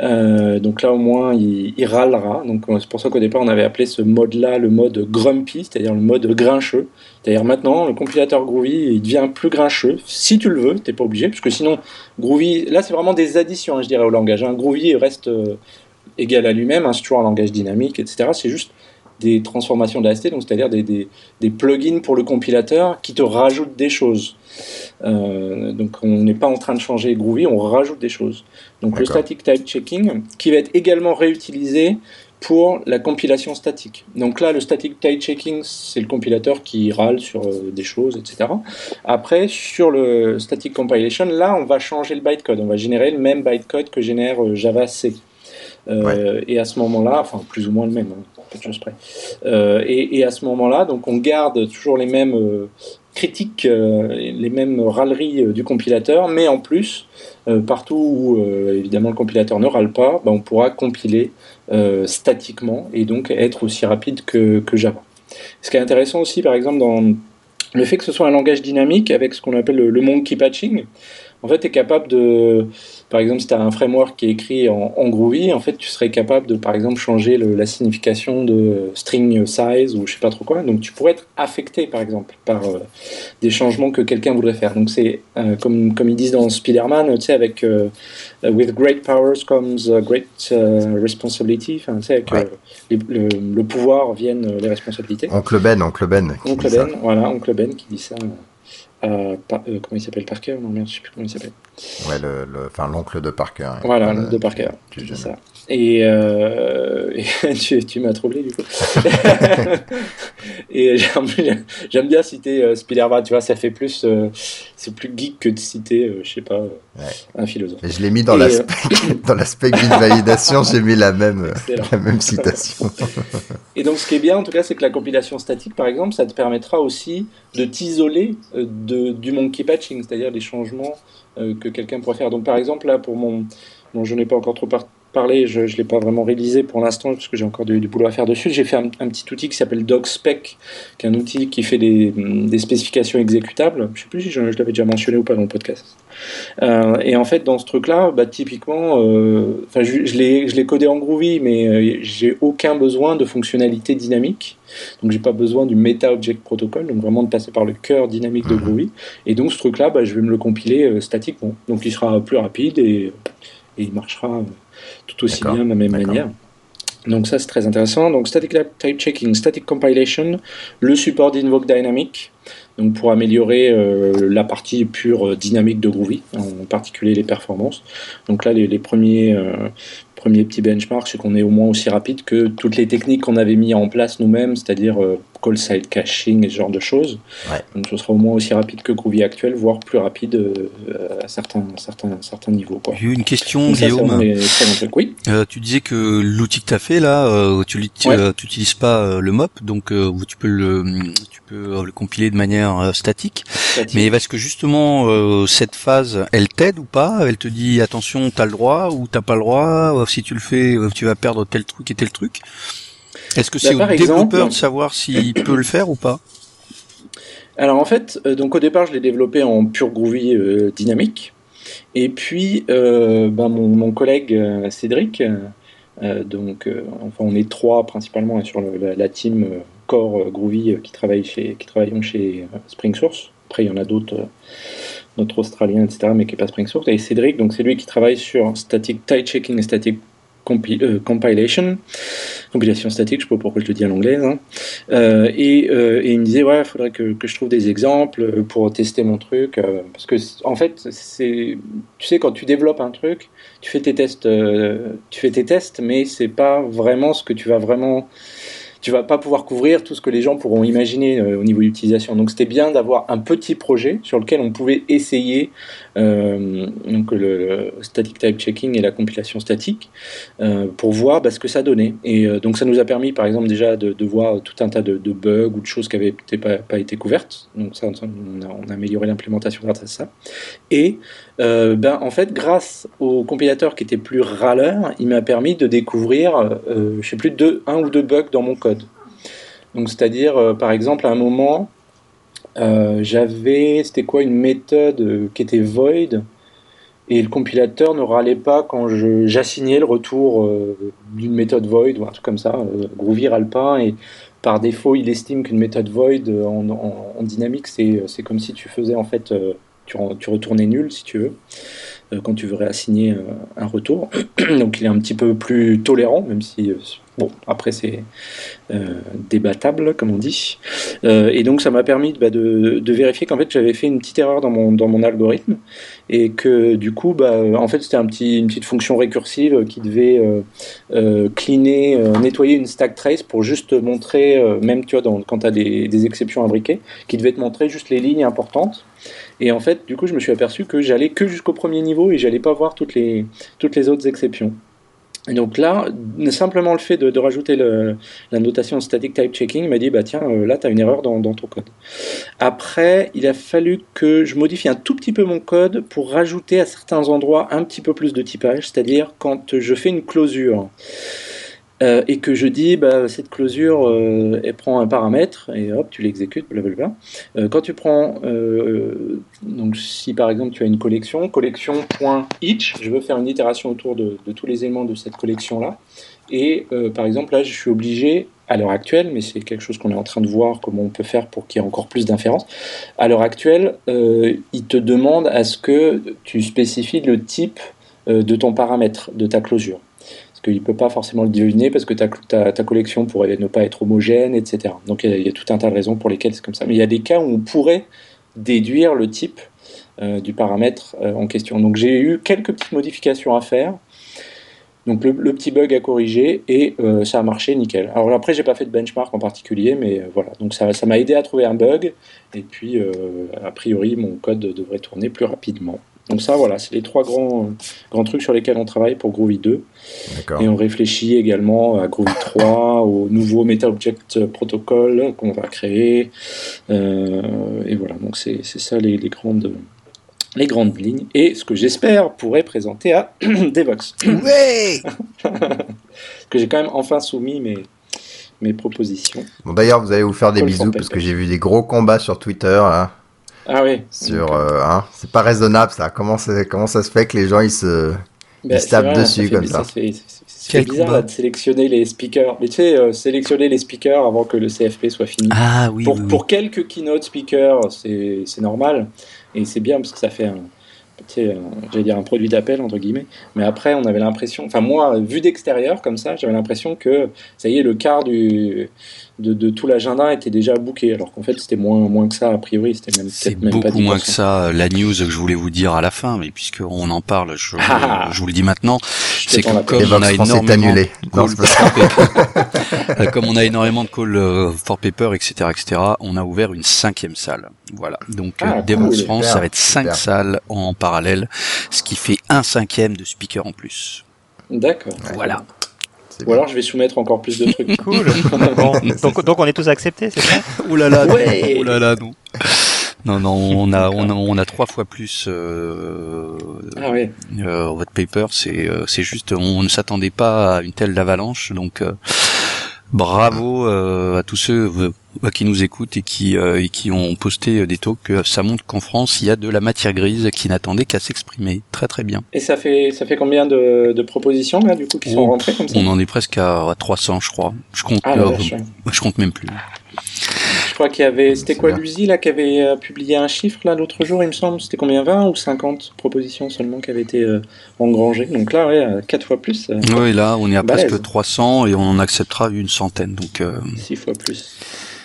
Euh, donc là au moins il, râlera. Donc c'est pour ça qu'au départ on avait appelé ce mode-là le mode grumpy, c'est-à-dire le mode grincheux. C'est-à-dire maintenant le compilateur Groovy il devient plus grincheux. Si tu le veux, t'es pas obligé, parce que sinon Groovy, là c'est vraiment des additions, hein, je dirais au langage. Hein. Groovy reste euh, égal à lui-même, hein, c'est un langage dynamique, etc. C'est juste des transformations de donc c'est-à-dire des, des, des, plugins pour le compilateur qui te rajoutent des choses. Euh, donc on n'est pas en train de changer Groovy, on rajoute des choses. Donc le static type checking qui va être également réutilisé pour la compilation statique. Donc là, le static type checking, c'est le compilateur qui râle sur euh, des choses, etc. Après, sur le static compilation, là, on va changer le bytecode. On va générer le même bytecode que génère euh, Java C. Et à ce moment-là, enfin plus ou moins le même, hein, chose près. et, et, à ce moment-là, donc on garde toujours les mêmes critique euh, les mêmes râleries euh, du compilateur, mais en plus, euh, partout où évidemment le compilateur ne râle pas, bah, on pourra compiler statiquement et donc être aussi rapide que, Java. Ce qui est intéressant aussi, par exemple, dans le fait que ce soit un langage dynamique avec ce qu'on appelle le, le monkey patching, en fait, tu es capable de, par exemple, si tu as un framework qui est écrit en, Groovy, en fait, tu serais capable de, par exemple, changer la signification de string size ou je sais pas trop quoi. Donc, tu pourrais être affecté, par exemple, par euh, des changements que quelqu'un voudrait faire. Donc, c'est euh, comme, comme ils disent dans Spider-Man, tu sais, avec euh, With great powers comes great responsibility. Enfin, tu sais, avec le, pouvoir viennent les responsabilités. Oncle Ben, Oncle Ben. Oncle Ben, voilà, Oncle Ben qui dit ça. Euh, comment il s'appelle Parker Non, merde, je sais plus comment il s'appelle. Ouais, le, enfin l'oncle de Parker. Voilà, l'oncle de Parker. C'est ça. Et, euh, tu, m'as troublé du coup. et j'aime bien citer euh, Spider-Man, tu vois, ça fait plus, euh, c'est plus geek que de citer, euh, je sais pas, un philosophe. Je l'ai mis dans l'aspect, dans l'aspect validation, j'ai mis la même, la même citation. et donc, ce qui est bien, en tout cas, c'est que la compilation statique, par exemple, ça te permettra aussi de t'isoler de, du monkey patching, c'est-à-dire des changements que quelqu'un pourrait faire. Donc, par exemple, là, pour mon, bon, je n'ai pas encore trop parlé parler, je ne l'ai pas vraiment réalisé pour l'instant parce que j'ai encore du, boulot à faire dessus. J'ai fait un, petit outil qui s'appelle DocSpec, qui est un outil qui fait des, spécifications exécutables. Je ne sais plus si je, l'avais déjà mentionné ou pas dans le podcast. Euh, et en fait, dans ce truc-là, bah, typiquement, euh, je, je l'ai codé en Groovy, mais euh, j'ai aucun besoin de fonctionnalité dynamique. Donc j'ai pas besoin du Meta Object Protocol, donc vraiment de passer par le cœur dynamique de mhm. Groovy. Et donc ce truc-là, bah, je vais me le compiler statiquement. Donc il sera plus rapide et, et il marchera tout aussi bien de la même manière. Donc ça c'est très intéressant. Donc static type checking, static compilation, le support d'Invoke Dynamic, donc pour améliorer euh, la partie pure euh, dynamique de Groovy, en particulier les performances. Donc là les, les premiers, euh, premier petit benchmark, c'est qu'on est au moins aussi rapide que toutes les techniques qu'on avait mis en place nous-mêmes, c'est-à-dire euh, call side caching et ce genre de choses. Donc ce sera au moins aussi rapide que Groovy actuel, voire plus rapide euh, à certains, certains, certains niveaux. J'ai une question, Guillaume. oui. Euh, tu disais que l'outil que tu as fait là, tu n'utilises pas le MOP, donc tu peux le tu peux le compiler de manière statique. Mais est-ce que justement cette phase, elle t'aide ou pas? Elle te dit attention, tu as le droit ou t'as pas le droit? Si tu le fais, euh, tu vas perdre tel truc et tel truc. Est-ce que c'est bah, au développeur de savoir s'il peut le faire ou pas? Alors en fait, euh, donc au départ, je l'ai développé en pure Groovy euh, dynamique. Et puis, bah, mon, collègue Cédric, donc, enfin, on est trois principalement sur la, team Core Groovy qui travaille chez, qui travaillons chez Spring Source. Après, il y en a d'autres notre Australien, etc., mais qui n'est pas Spring Source. Et Cédric, donc c'est lui qui travaille sur static type checking et static euh, compilation, compilation statique, je sais pas pourquoi je le dis en anglais. Hein. Euh, et, euh, et, il me disait, ouais, il faudrait que, que, je trouve des exemples pour tester mon truc. parce que, en fait, c'est, tu sais, quand tu développes un truc, tu fais tes tests, tu fais tes tests, mais c'est pas vraiment ce que tu vas vraiment tu vas pas pouvoir couvrir tout ce que les gens pourront imaginer euh, au niveau d'utilisation. Donc c'était bien d'avoir un petit projet sur lequel on pouvait essayer euh, donc le, static type checking et la compilation statique euh, pour voir bah, ce que ça donnait. Et donc ça nous a permis par exemple déjà de, voir tout un tas de, bugs ou de choses qui n'avaient pas, pas, été couvertes. Donc ça, on a, on a amélioré l'implémentation grâce à ça. Et euh, ben, en fait, grâce au compilateur qui était plus râleur, il m'a permis de découvrir, euh, je sais plus, deux, un ou deux bugs dans mon code. Donc, c'est-à-dire, euh, par exemple, à un moment, j'avais, c'était quoi, une méthode qui était void et le compilateur ne râlait pas quand j'assignais le retour euh, d'une méthode void ou un truc comme ça. Euh, Groovy râle pas et par défaut, il estime qu'une méthode void euh, en, en- dynamique, c'est comme si tu faisais en fait, euh, tu, re- tu retournais nul si tu veux, euh, quand tu veux réassigner euh, un retour. Donc il est un petit peu plus tolérant, même si, euh, bon, après c'est débattable, comme on dit. Et donc ça m'a permis bah, de, vérifier qu'en fait j'avais fait une petite erreur dans mon, dans mon algorithme et que du coup, bah, en fait c'était un petit, une petite fonction récursive qui devait cleaner, nettoyer une stack trace pour juste te montrer, même tu vois, quand tu as des, des exceptions imbriquées, qui devait te montrer juste les lignes importantes. Et en fait, du coup, je me suis aperçu que j'allais que jusqu'au premier niveau et j'allais pas voir toutes les, toutes les autres exceptions. Et donc là, simplement le fait de, rajouter la notation static type checking m'a dit bah tiens euh, là tu as une erreur dans ton code. Après, il a fallu que je modifie un tout petit peu mon code pour rajouter à certains endroits un petit peu plus de typage, c'est-à-dire quand je fais une closure euh, et que je dis bah, cette closure euh, elle prend un paramètre et hop tu l'exécutes blablabla. Euh, quand tu prends donc si par exemple tu as une collection collection.each je veux faire une itération autour de, de tous les éléments de cette collection là et par exemple là je suis obligé à l'heure actuelle mais c'est quelque chose qu'on est en train de voir comment on peut faire pour qu'il y ait encore plus d'inférences. À l'heure actuelle il te demande à ce que tu spécifies le type de ton paramètre de ta closure qu'il ne peut pas forcément le deviner parce que ta, ta, ta, collection pourrait ne pas être homogène, etc. Donc il y, a, tout un tas de raisons pour lesquelles c'est comme ça. Mais il y a des cas où on pourrait déduire le type euh, du paramètre euh, en question. Donc j'ai eu quelques petites modifications à faire. Donc le, petit bug à corriger et euh, ça a marché nickel. Alors après j'ai pas fait de benchmark en particulier, mais voilà. Donc ça m'a aidé à trouver un bug et puis a priori mon code devrait tourner plus rapidement. Donc ça, voilà, c'est les trois grands, grands trucs sur lesquels on travaille pour Groovy 2. Et on réfléchit également à Groovy 3, au nouveau Meta Object Protocol qu'on va créer. Euh, et voilà, donc c'est ça les, les, grandes, les grandes lignes. Et ce que j'espère pourrait présenter à Devox. Ouais Que j'ai quand même enfin soumis mes, mes propositions. Bon, D'ailleurs, vous allez vous faire des bisous parce que j'ai vu des gros combats sur Twitter. Là. Ah oui. Sur, euh, hein, c'est pas raisonnable ça. Comment, comment ça se fait que les gens ils se, ben, ils se tapent vrai, dessus ça comme fait, ça, ça C'est bizarre là, de sélectionner les speakers. Mais tu sais, euh, sélectionner les speakers avant que le CFP soit fini. Ah oui. Pour, oui, pour quelques keynote speakers, c'est normal. Et c'est bien parce que ça fait un, j'allais dire un produit d'appel entre guillemets mais après on avait l'impression enfin moi vu d'extérieur comme ça j'avais l'impression que ça y est le quart du de, de tout l'agenda était déjà booké alors qu'en fait c'était moins moins que ça a priori c'était même c'est même beaucoup pas moins que ça la news que je voulais vous dire à la fin mais puisque on en parle je, ah, je vous le dis maintenant c'est que comme on a énormément annulé. Non, pas comme on a énormément de calls euh, for paper etc etc on a ouvert une cinquième salle. Voilà. Donc ah, euh, cool, France ça va être cinq super. salles en parallèle ce qui fait un cinquième de speaker en plus. D'accord. Voilà ou alors je vais soumettre encore plus de trucs. cool. bon, donc, donc, on est tous acceptés, c'est ça? Ouh là là, ouais. ouh là là, non. Non, non, on a, on a, on a trois fois plus euh, ah oui. euh, votre paper. C'est, euh, c'est juste, on ne s'attendait pas à une telle avalanche. Donc, euh, bravo euh, à tous ceux euh, qui nous écoutent et qui, euh, et qui ont posté des talks. Ça montre qu'en France, il y a de la matière grise qui n'attendait qu'à s'exprimer. Très très bien. Et ça fait, ça fait combien de, de propositions là du coup qui oh, sont rentrées comme ça? On en est presque à, à 300, je crois. Je compte, ah, je compte même plus. Je crois qu'il y avait, c'était quoi l'USI là qui avait euh, publié un chiffre là l'autre jour, il me semble? C'était combien 20 ou 50 propositions seulement qui avaient été euh, engrangées? Donc là, ouais, 4 fois plus. Euh, oui, là, on est à balèze. presque 300 et on en acceptera une centaine. Donc, euh, 6 fois plus.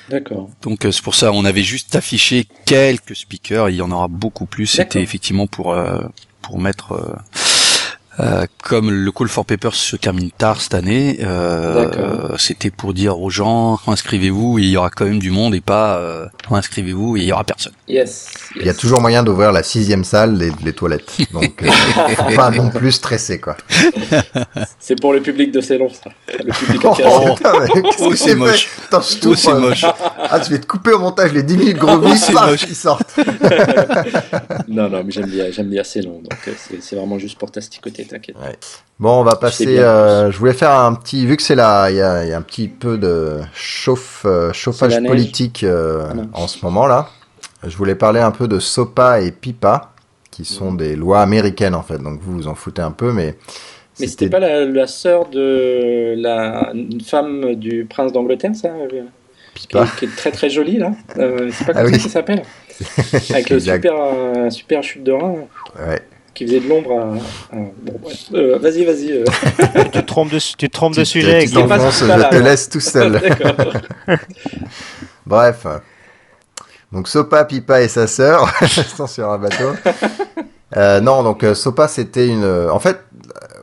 D'accord. Donc c'est pour ça, on avait juste affiché quelques speakers. Il y en aura beaucoup plus. C'était effectivement pour pour mettre euh, comme le Call for Papers se termine tard cette année, euh, c'était pour dire aux gens inscrivez-vous, il y aura quand même du monde et pas euh, inscrivez-vous et il y aura personne. Yes. yes. Il y a toujours moyen d'ouvrir la sixième salle des, des toilettes, donc euh, faut pas non plus stresser quoi. C'est pour le public de Célon ça. Le public oh, oh, c'est moche. Oh, c'est moche. Ah, tu vas te couper au montage les 10 minutes gros oh, c'est moche. qui sortent. non non mais j'aime bien j'aime bien Célon donc euh, c'est vraiment juste pour t'asticoter t'inquiète. Ouais. Bon, on va passer. Euh, je voulais faire un petit, vu que c'est là, il y, y a, un petit peu de chauffe, euh, chauffage politique euh, voilà. en ce moment là. Je voulais parler un peu de SOPA et PIPA, qui sont des lois américaines en fait. Donc vous vous en foutez un peu, mais Mais c'était pas la, la sœur de la une femme du prince d'Angleterre, ça qui, Pipa. est, qui est très très jolie là. Euh, c'est pas Ah comme oui. ça qu'il s'appelle. Avec le super, euh, super chute de rein Ouais. Qui faisait de l'ombre à. à- Bon, bref. Euh, vas-y, vas-y. euh. tu te trompes de, tu te trompes de sujet. tu je là, te laisse tout seul. Bref. Donc Sopa, Pipa et sa sœur sont sur un bateau. Euh, non, donc Sopa, c'était une. En fait,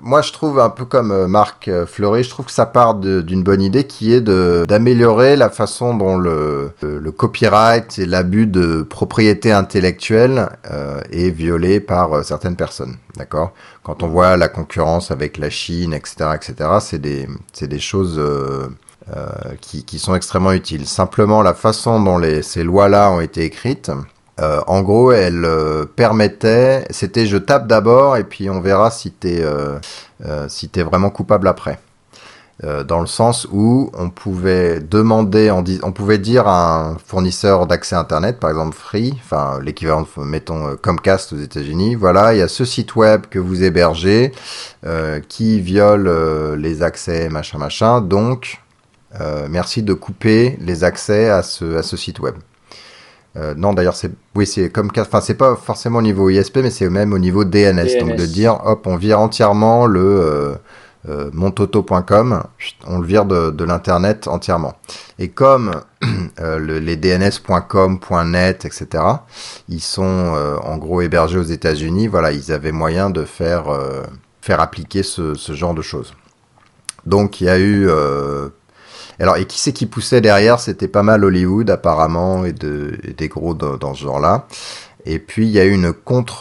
moi, je trouve un peu comme euh, Marc euh, Fleury, je trouve que ça part d'une bonne idée qui est d'améliorer la façon dont le, le, le copyright et l'abus de propriété intellectuelle euh, est violé par euh, certaines personnes. D'accord? Quand on voit la concurrence avec la Chine, etc., etc., c'est des des choses. euh, euh, qui, qui sont extrêmement utiles. Simplement, la façon dont les, ces lois-là ont été écrites, euh, en gros, elles euh, permettaient, c'était je tape d'abord et puis on verra si t'es euh, euh, si t'es vraiment coupable après. Dans le sens où on pouvait demander, on pouvait dire à un fournisseur d'accès Internet, par exemple Free, enfin l'équivalent, mettons Comcast aux États-Unis, voilà, il y a ce site web que vous hébergez qui viole les accès, machin, machin, donc merci de couper les accès à ce site web. Euh, non, d'ailleurs, c'est oui, c'est comme enfin, c'est pas forcément au niveau ISP, mais c'est même au niveau DNS. Donc de dire, hop, on vire entièrement le euh, euh, montoto.com, on le vire de, de l'internet entièrement. Et comme le- les DNS.com, .net, etc., ils sont en gros hébergés aux États-Unis, voilà, ils avaient moyen de faire faire appliquer ce, ce genre de choses. Donc il y a eu alors, et qui c'est qui poussait derrière? C'était pas mal Hollywood, apparemment, et, de, et des gros dans, ce genre-là. Et puis, il y a eu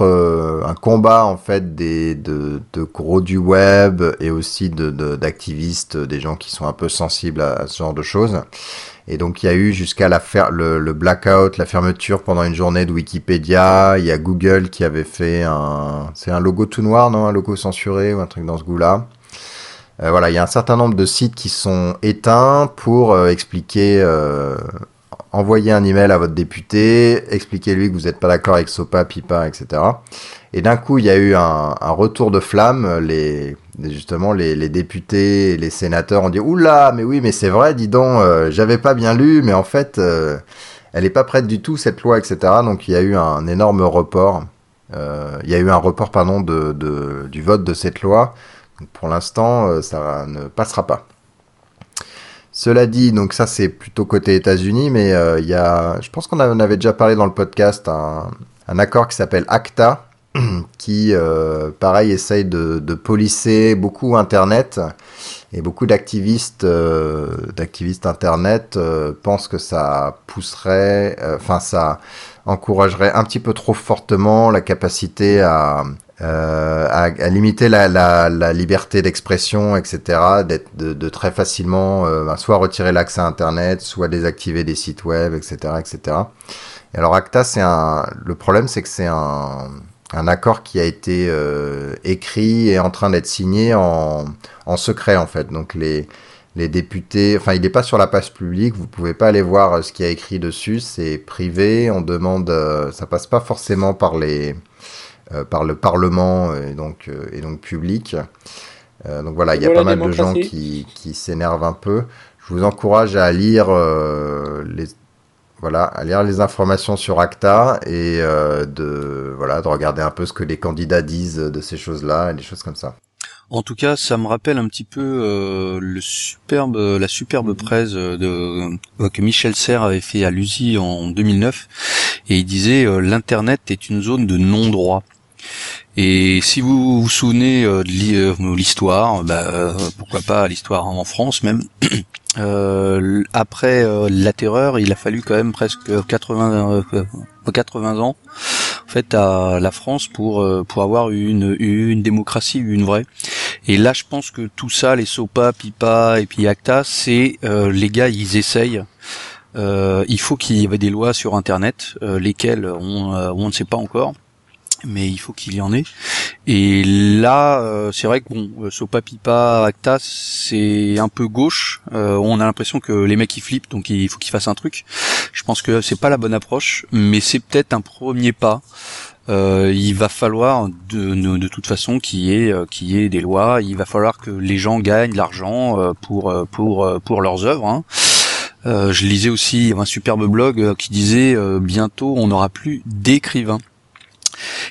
euh, un combat, en fait, des, de, gros du web et aussi d'activistes, des gens qui sont un peu sensibles à, ce genre de choses. Et donc, il y a eu jusqu'à le, le blackout, la fermeture pendant une journée de Wikipédia. Il y a Google qui avait fait un, c'est un logo tout noir, non? Un logo censuré ou un truc dans ce goût-là. Euh, voilà, il y a un certain nombre de sites qui sont éteints pour euh, expliquer, euh, envoyer un email à votre député, expliquer-lui que vous n'êtes pas d'accord avec SOPA, PIPA, etc. Et d'un coup, il y a eu un, retour de flamme. Les, justement, les, députés les sénateurs ont dit Oula, mais oui, mais c'est vrai, dis donc, j'avais pas bien lu, mais en fait, elle est pas prête du tout, cette loi, etc. Donc, il y a eu un énorme report. Il y a eu un report, pardon, du vote de cette loi. Pour l'instant, euh, ça ne passera pas. Cela dit, donc ça c'est plutôt côté États-Unis, mais euh, il y a, je pense qu'on en avait déjà parlé dans le podcast, un, accord qui s'appelle ACTA, qui, euh, pareil, essaye de, policer beaucoup Internet, et beaucoup d'activistes, d'activistes Internet pensent que ça pousserait, enfin ça encouragerait un petit peu trop fortement la capacité à, euh, à, à limiter la, la, la liberté d'expression, etc., d'être de, de très facilement euh, bah, soit retirer l'accès à Internet, soit désactiver des sites web, etc., etc. Et alors ACTA, c'est un, le problème, c'est que c'est un, un accord qui a été euh, écrit et en train d'être signé en, en secret en fait. Donc les les députés, enfin il n'est pas sur la page publique, vous pouvez pas aller voir euh, ce qu'il y a écrit dessus, c'est privé, on demande, euh, ça passe pas forcément par les par le Parlement et donc, euh, et donc public. Euh, donc voilà, il y a Voilà pas mal de gens qui, qui s'énervent un peu. Je vous encourage à lire euh, les voilà, à lire les informations sur ACTA et euh, de voilà de regarder un peu ce que les candidats disent de ces choses-là et des choses comme ça. En tout cas, ça me rappelle un petit peu euh, le superbe, la superbe presse de, euh, que Michel Serres avait fait à l'USI en 2009, et il disait euh, l'internet est une zone de non-droit. Et si vous vous souvenez euh, de euh, l'histoire, bah, euh, pourquoi pas l'histoire en France même. après la terreur, il a fallu quand même presque 80, euh, 80 ans en fait à la France pour pour avoir une une démocratie une vraie. Et là je pense que tout ça les SOPA PIPA et puis ACTA c'est les gars ils essayent. Il faut qu'il y ait des lois sur internet lesquelles on ne sait pas encore mais il faut qu'il y en ait et là euh, c'est vrai que bon euh, SOPA PIPA ACTA c'est un peu gauche Euh, on a l'impression que les mecs ils flippent donc il faut qu'ils fassent un truc je pense que c'est pas la bonne approche, mais c'est peut-être un premier pas il va falloir de, de, toute façon qu'il y ait qu'il des lois. Il va falloir que les gens gagnent de l'argent pour pour pour leurs œuvres. Hein. Je lisais aussi un superbe blog qui disait bientôt on n'aura plus d'écrivains.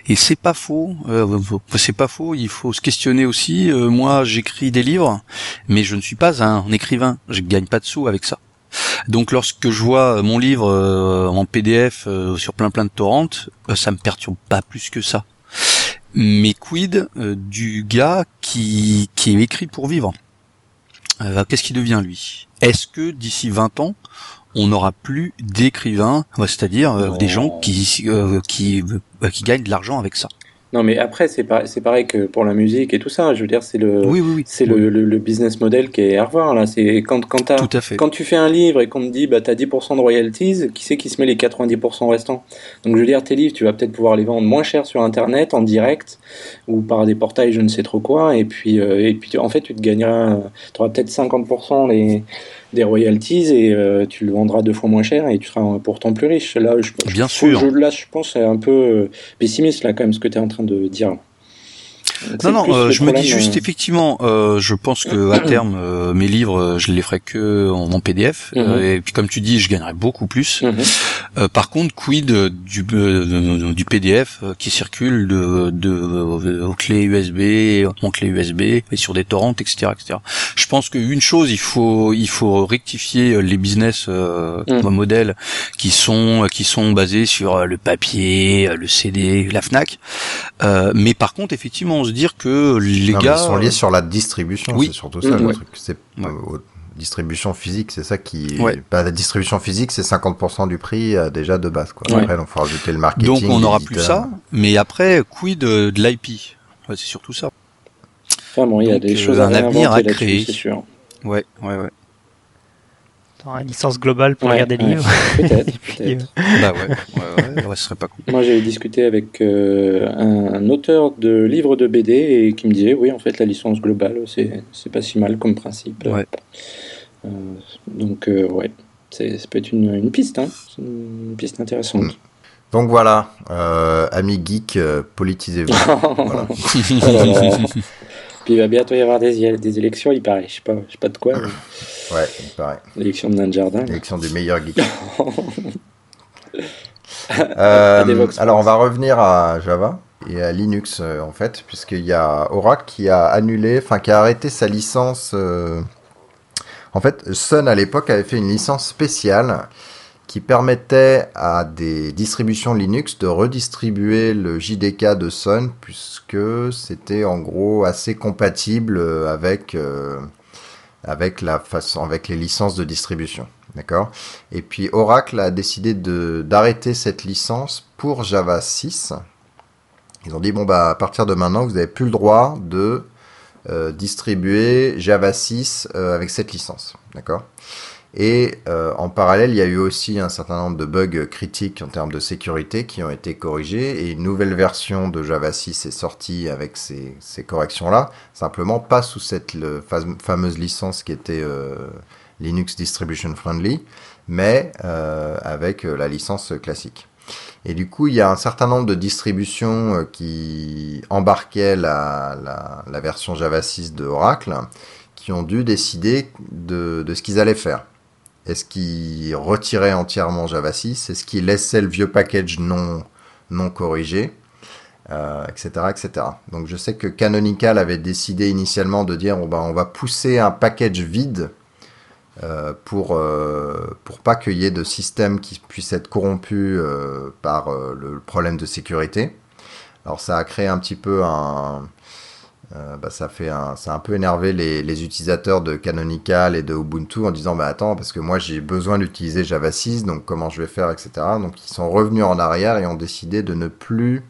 Et c'est pas faux, euh, c'est pas faux. Il faut se questionner aussi. Euh, moi, j'écris des livres, mais je ne suis pas un écrivain. Je gagne pas de sous avec ça. Donc, lorsque je vois mon livre euh, en PDF sur plein plein de torrents, ça me perturbe pas plus que ça. Mais quid du gars qui qui écrit pour vivre? Qu'est-ce qui devient lui? Est-ce que d'ici 20 ans, on n'aura plus d'écrivains, c'est-à-dire des gens qui qui bah, qui gagnent de l'argent avec ça. Non, mais après, c'est c'est pareil que pour la musique et tout ça. Je veux dire, c'est le, oui, oui, c'est le, le, business model qui est à revoir là. C'est quand quand, quand tu fais un livre et qu'on te dit bah t'as 10% de royalties, qui c'est qui se met les 90% restants? Donc je veux dire, tes livres, tu vas peut-être pouvoir les vendre moins cher sur internet, en direct ou par des portails, je ne sais trop quoi. Et puis euh, et puis en fait, tu te gagneras, tu auras peut-être 50% les des royalties et euh, tu le vendras deux fois moins cher et tu seras pourtant plus riche. Là, je, Bien sûr. Je, là, je pense, c'est un peu pessimiste là quand même ce que tu es en train de dire non, non, euh, je me dis juste euh, effectivement, euh, je pense que à terme, euh, mes livres, je les ferai que en, PDF. Mhm. et puis comme tu dis, je gagnerai beaucoup plus. Mhm. par contre, quid du, du PDF qui circule de, de, aux clés USB, en clé USB et sur des torrents, etc., etc. Je pense qu'une chose, il faut, il faut rectifier les business mhm. modèles qui sont, qui sont basés sur le papier, le CD, la Fnac. mais par contre, effectivement, on se dire que les gars ils sont liés sur la distribution. Oui. C'est surtout ça le truc. C'est euh, distribution physique, c'est ça qui. Bah, la distribution physique, c'est 50% du prix euh, déjà de base. Quoi. Après, il faut rajouter le marketing. Donc on n'aura plus ça. Mais après, quid de, de l'IP C'est surtout ça. Enfin bon, il y a des euh, choses un à avenir à créer. Sûr. Ouais, ouais, ouais une licence globale pour lire des livres. Peut-être. peut bah ouais, ouais, ouais, ce serait pas cool. Moi, j'ai discuté avec euh, un, auteur de livres de BD et qui me disait, oui, en fait, la licence globale, c'est pas si mal comme principe. Ouais. Euh, donc, euh, ouais, ça peut être une, une piste, hein. une piste intéressante. Hmm. Donc voilà, amis geeks, politisez-vous. voilà. Puis il va bientôt y avoir des, des élections, il paraît. Je sais pas, je sais pas de quoi. Ouais, il paraît. L'élection de Jardin. L'élection du meilleur geek. euh, alors on va revenir à Java et à Linux euh, en fait, puisqu'il y a Oracle qui a annulé, enfin qui a arrêté sa licence. Euh... En fait, Sun à l'époque avait fait une licence spéciale qui permettait à des distributions Linux de redistribuer le JDK de Sun puisque c'était en gros assez compatible avec euh, avec la façon avec les licences de distribution. D'accord? Et puis Oracle a décidé d'arrêter cette licence pour Java 6. Ils ont dit bon bah à partir de maintenant, vous n'avez plus le droit de euh, distribuer Java 6 euh, avec cette licence. D'accord? Et euh, en parallèle, il y a eu aussi un certain nombre de bugs critiques en termes de sécurité qui ont été corrigés et une nouvelle version de Java 6 est sortie avec ces, ces corrections-là, simplement pas sous cette fameuse licence qui était euh, Linux Distribution Friendly, mais euh, avec la licence classique. Et du coup, il y a un certain nombre de distributions qui embarquaient la, la, la version Java 6 de Oracle qui ont dû décider de, de ce qu'ils allaient faire. Est-ce qu'il retirait entièrement Java 6 Est-ce qu'il laissait le vieux package non, corrigé euh, etc.. Donc je sais que Canonical avait décidé initialement de dire bah, on va pousser un package vide euh, pour, euh, pour pas qu'il y ait de système qui puisse être corrompu par le problème de sécurité. Alors ça a créé un petit peu un, euh, bah, ça fait un, ça a un peu énervé les, les, utilisateurs de Canonical et de Ubuntu en disant bah attends parce que moi j'ai besoin d'utiliser Java 6 donc comment je vais faire etc donc ils sont revenus en arrière et ont décidé de ne plus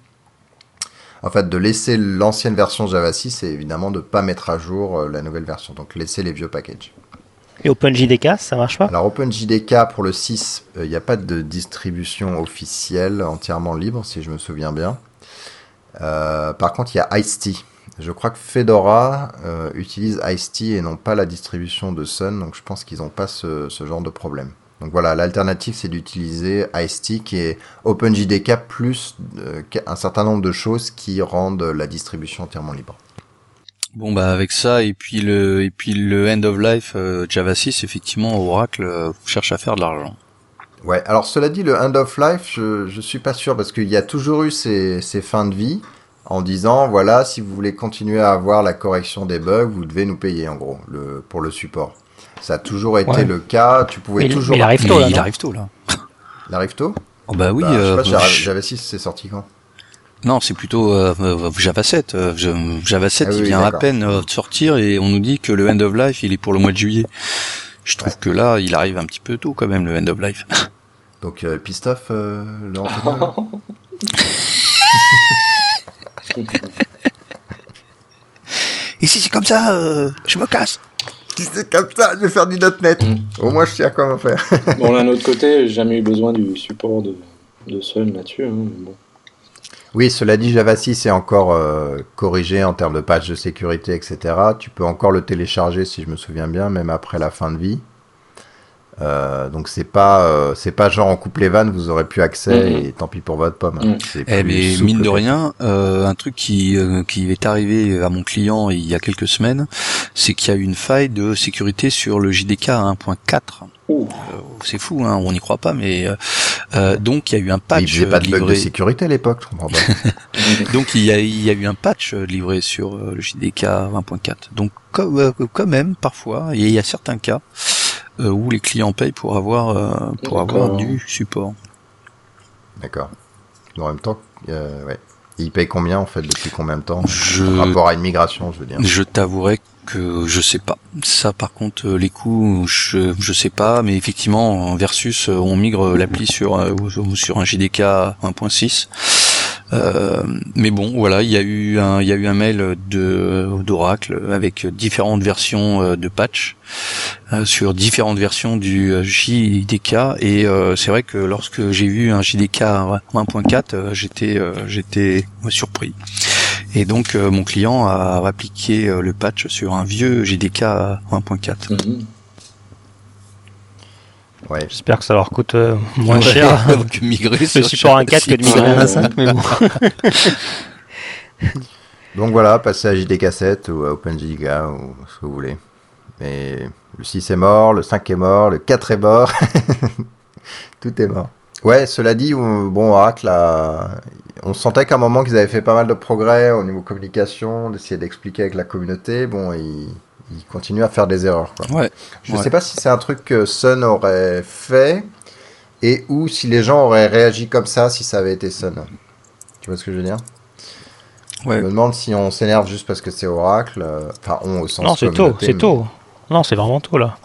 en fait de laisser l'ancienne version Java 6 et évidemment de pas mettre à jour euh, la nouvelle version. Donc laisser les vieux packages. Et OpenJDK ça marche pas? Alors OpenJDK pour le 6 il n'y a pas de distribution officielle entièrement libre si je me souviens bien. Euh, par contre il y a Ice-T je crois que Fedora euh, utilise Ice-T et non pas la distribution de Sun, donc je pense qu'ils n'ont pas ce, ce, genre de problème. Donc voilà, l'alternative c'est d'utiliser IST qui est OpenJDK plus euh, un certain nombre de choses qui rendent la distribution entièrement libre. Bon bah avec ça et puis le et puis le end of life euh, Java 6 effectivement Oracle euh, cherche à faire de l'argent. Ouais, alors cela dit le end of life je je suis pas sûr parce qu'il y a toujours eu ces ces fins de vie en disant voilà si vous voulez continuer à avoir la correction des bugs vous devez nous payer en gros le pour le support. Ça a toujours été Ouais. le cas, tu pouvais Mais toujours mais il arrive tôt, là, il arrive tôt là. Il arrive tôt Oh bah oui. Bah, je sais euh, pas, Java, je- Java 6 c'est sorti quand Non, c'est plutôt euh, euh, Java 7. Euh, Java 7, Ah oui, il vient à peine euh, de sortir et on nous dit que le end of life, il est pour le mois de juillet. Je trouve Ouais. que là, il arrive un petit peu tôt quand même le end of life. Donc euh, pissed off euh, le Si c'est comme ça, euh, je me casse. Si c'est comme ça, je vais faire du .NET. Mm. Au moins, je sais à comment faire. Bon, d'un autre côté, j'ai jamais eu besoin du support de, de Sun là-dessus. hein, bon. Oui, cela dit, Java 6 est encore euh, corrigé en termes de patch de sécurité, etc. Tu peux encore le télécharger, si je me souviens bien, même après la fin de vie. Euh, donc c'est pas euh, c'est pas genre on coupe les vannes, vous aurez plus accès Mhm. et tant pis pour votre pomme. C'est Eh mais souple mine de rien, euh, un truc qui euh, qui est arrivé à mon client il y a quelques semaines, c'est qu'il y a eu une faille de sécurité sur le JDK 1.4. Ouh. Euh, c'est fou, hein, on n'y croit pas, mais euh, euh, donc il y a eu un Il patch faisait pas de bug de livré. sécurité à l'époque, je comprends pas. Donc il y a, il y a eu un patch livré sur le JDK 1.4. Donc quand même parfois, et il y a certains cas euh, où les clients payent pour avoir euh, pour avoir du support. D'accord. En même temps, euh, ouais. Il paye combien en fait depuis combien de temps Je Par rapport à une migration, je veux dire? je t'avouerai que je sais pas. Ça par contre euh, les coûts je je sais pas mais effectivement en versus euh, on migre l'appli sur euh, sur un JDK 1.6 Euh, mais bon, voilà, il y a eu un, il y a eu un mail de d'Oracle avec différentes versions euh, de patch euh, sur différentes versions du JDK et euh, c'est vrai que lorsque j'ai vu un JDK 1.4, euh, j'étais j'étais surpris. Et donc mon client a appliqué le patch sur un vieux JDK 1.4. Mhm. Ouais. J'espère que ça leur coûte euh, moins Ouais, cher que migrer le sur support 1.4 que de migrer à un 1.5, mais bon. Donc voilà, passez à JDK 7 ou à OpenJDK ou ce que vous voulez. Mais le 6 est mort, le 5 est mort, le 4 est mort. Tout est mort. Ouais, cela dit, on- bon, Oracle, a- on sentait qu'à un moment qu'ils avaient fait pas mal de progrès au niveau communication, d'essayer d'expliquer avec la communauté. Bon, ils, ils continuent à faire des erreurs. Quoi. Ouais. Je Ouais. sais pas si c'est un truc que Sun aurait fait et ou si les gens auraient réagi comme ça si ça avait été Sun. Tu vois ce que je veux dire? Ouais. Je me demande si on s'énerve juste parce que c'est Oracle. euh, Enfin, on au sens Non, c'est tôt, c'est mais- tôt. Non, c'est vraiment tôt là.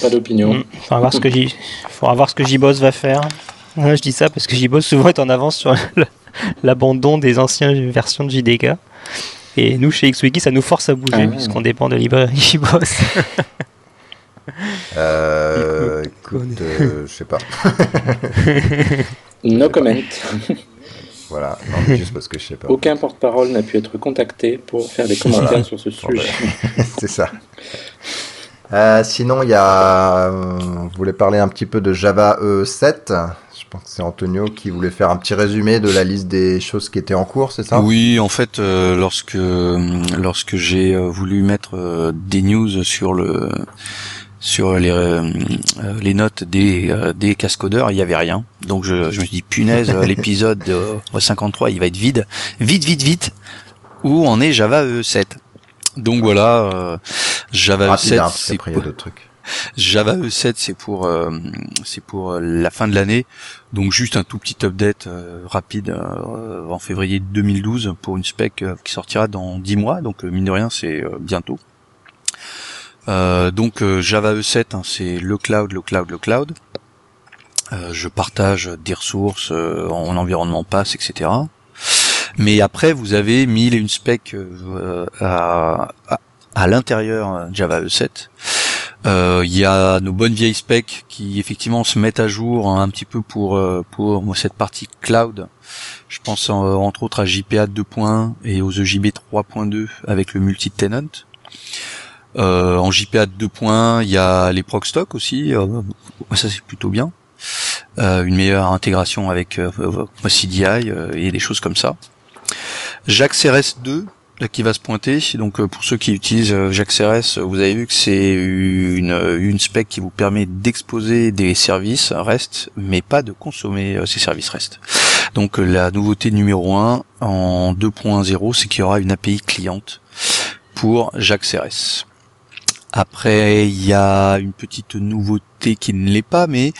Pas d'opinion. Mm. Faudra voir ce que J... Faudra voir ce que JBoss va faire. Ouais, je dis ça parce que JBoss souvent est en avance sur l'abandon des anciennes versions de JDK. Et nous, chez XWiki, ça nous force à bouger Ah. puisqu'on dépend de librairie JBoss. Euh, Écoute, euh, je sais pas. No comment. Voilà, non, mais juste parce que je sais pas. Aucun porte-parole n'a pu être contacté pour faire des commentaires Voilà. sur ce sujet. c'est ça. Euh, sinon, il y a. euh, on voulait parler un petit peu de Java E7. Je pense que c'est Antonio qui voulait faire un petit résumé de la liste des choses qui étaient en cours, c'est ça? Oui, en fait, euh, lorsque lorsque j'ai euh, voulu mettre euh, des news sur le sur les euh, euh, les notes des euh, des cascodeurs, il y avait rien. Donc je, je me suis dit punaise, euh, l'épisode euh, 53, il va être vide, vite, vite, vite. Où en est Java E7 Donc voilà, euh, Java Rapide, E7, hein, c'est trucs. Java E7 c'est pour euh, c'est pour euh, la fin de l'année. Donc juste un tout petit update euh, rapide en février 2012 pour une spec qui sortira dans 10 mois. Donc mine de rien c'est bientôt. Donc Java E7 hein, c'est le cloud le cloud le cloud. Je partage des ressources en environnement pass etc mais après vous avez mille et une specs euh, à, à, à l'intérieur Java E7 euh, Il y a nos bonnes vieilles specs qui effectivement se mettent à jour hein, un petit peu pour euh, pour cette partie cloud. Je pense euh, entre autres à JPA 2.1 et aux EJB 3.2 avec le multi-tenant. en JPA 2 points, il y a les proc stock aussi, ça c'est plutôt bien. une meilleure intégration avec CDI et des choses comme ça. Jacques CRS 2 qui va se pointer. Donc pour ceux qui utilisent Jacques CRS, vous avez vu que c'est une, une spec qui vous permet d'exposer des services REST, mais pas de consommer ces services REST. Donc la nouveauté numéro 1 en 2.0, c'est qu'il y aura une API cliente pour Jacques. Après, il y a une petite nouveauté qui ne l'est pas, mais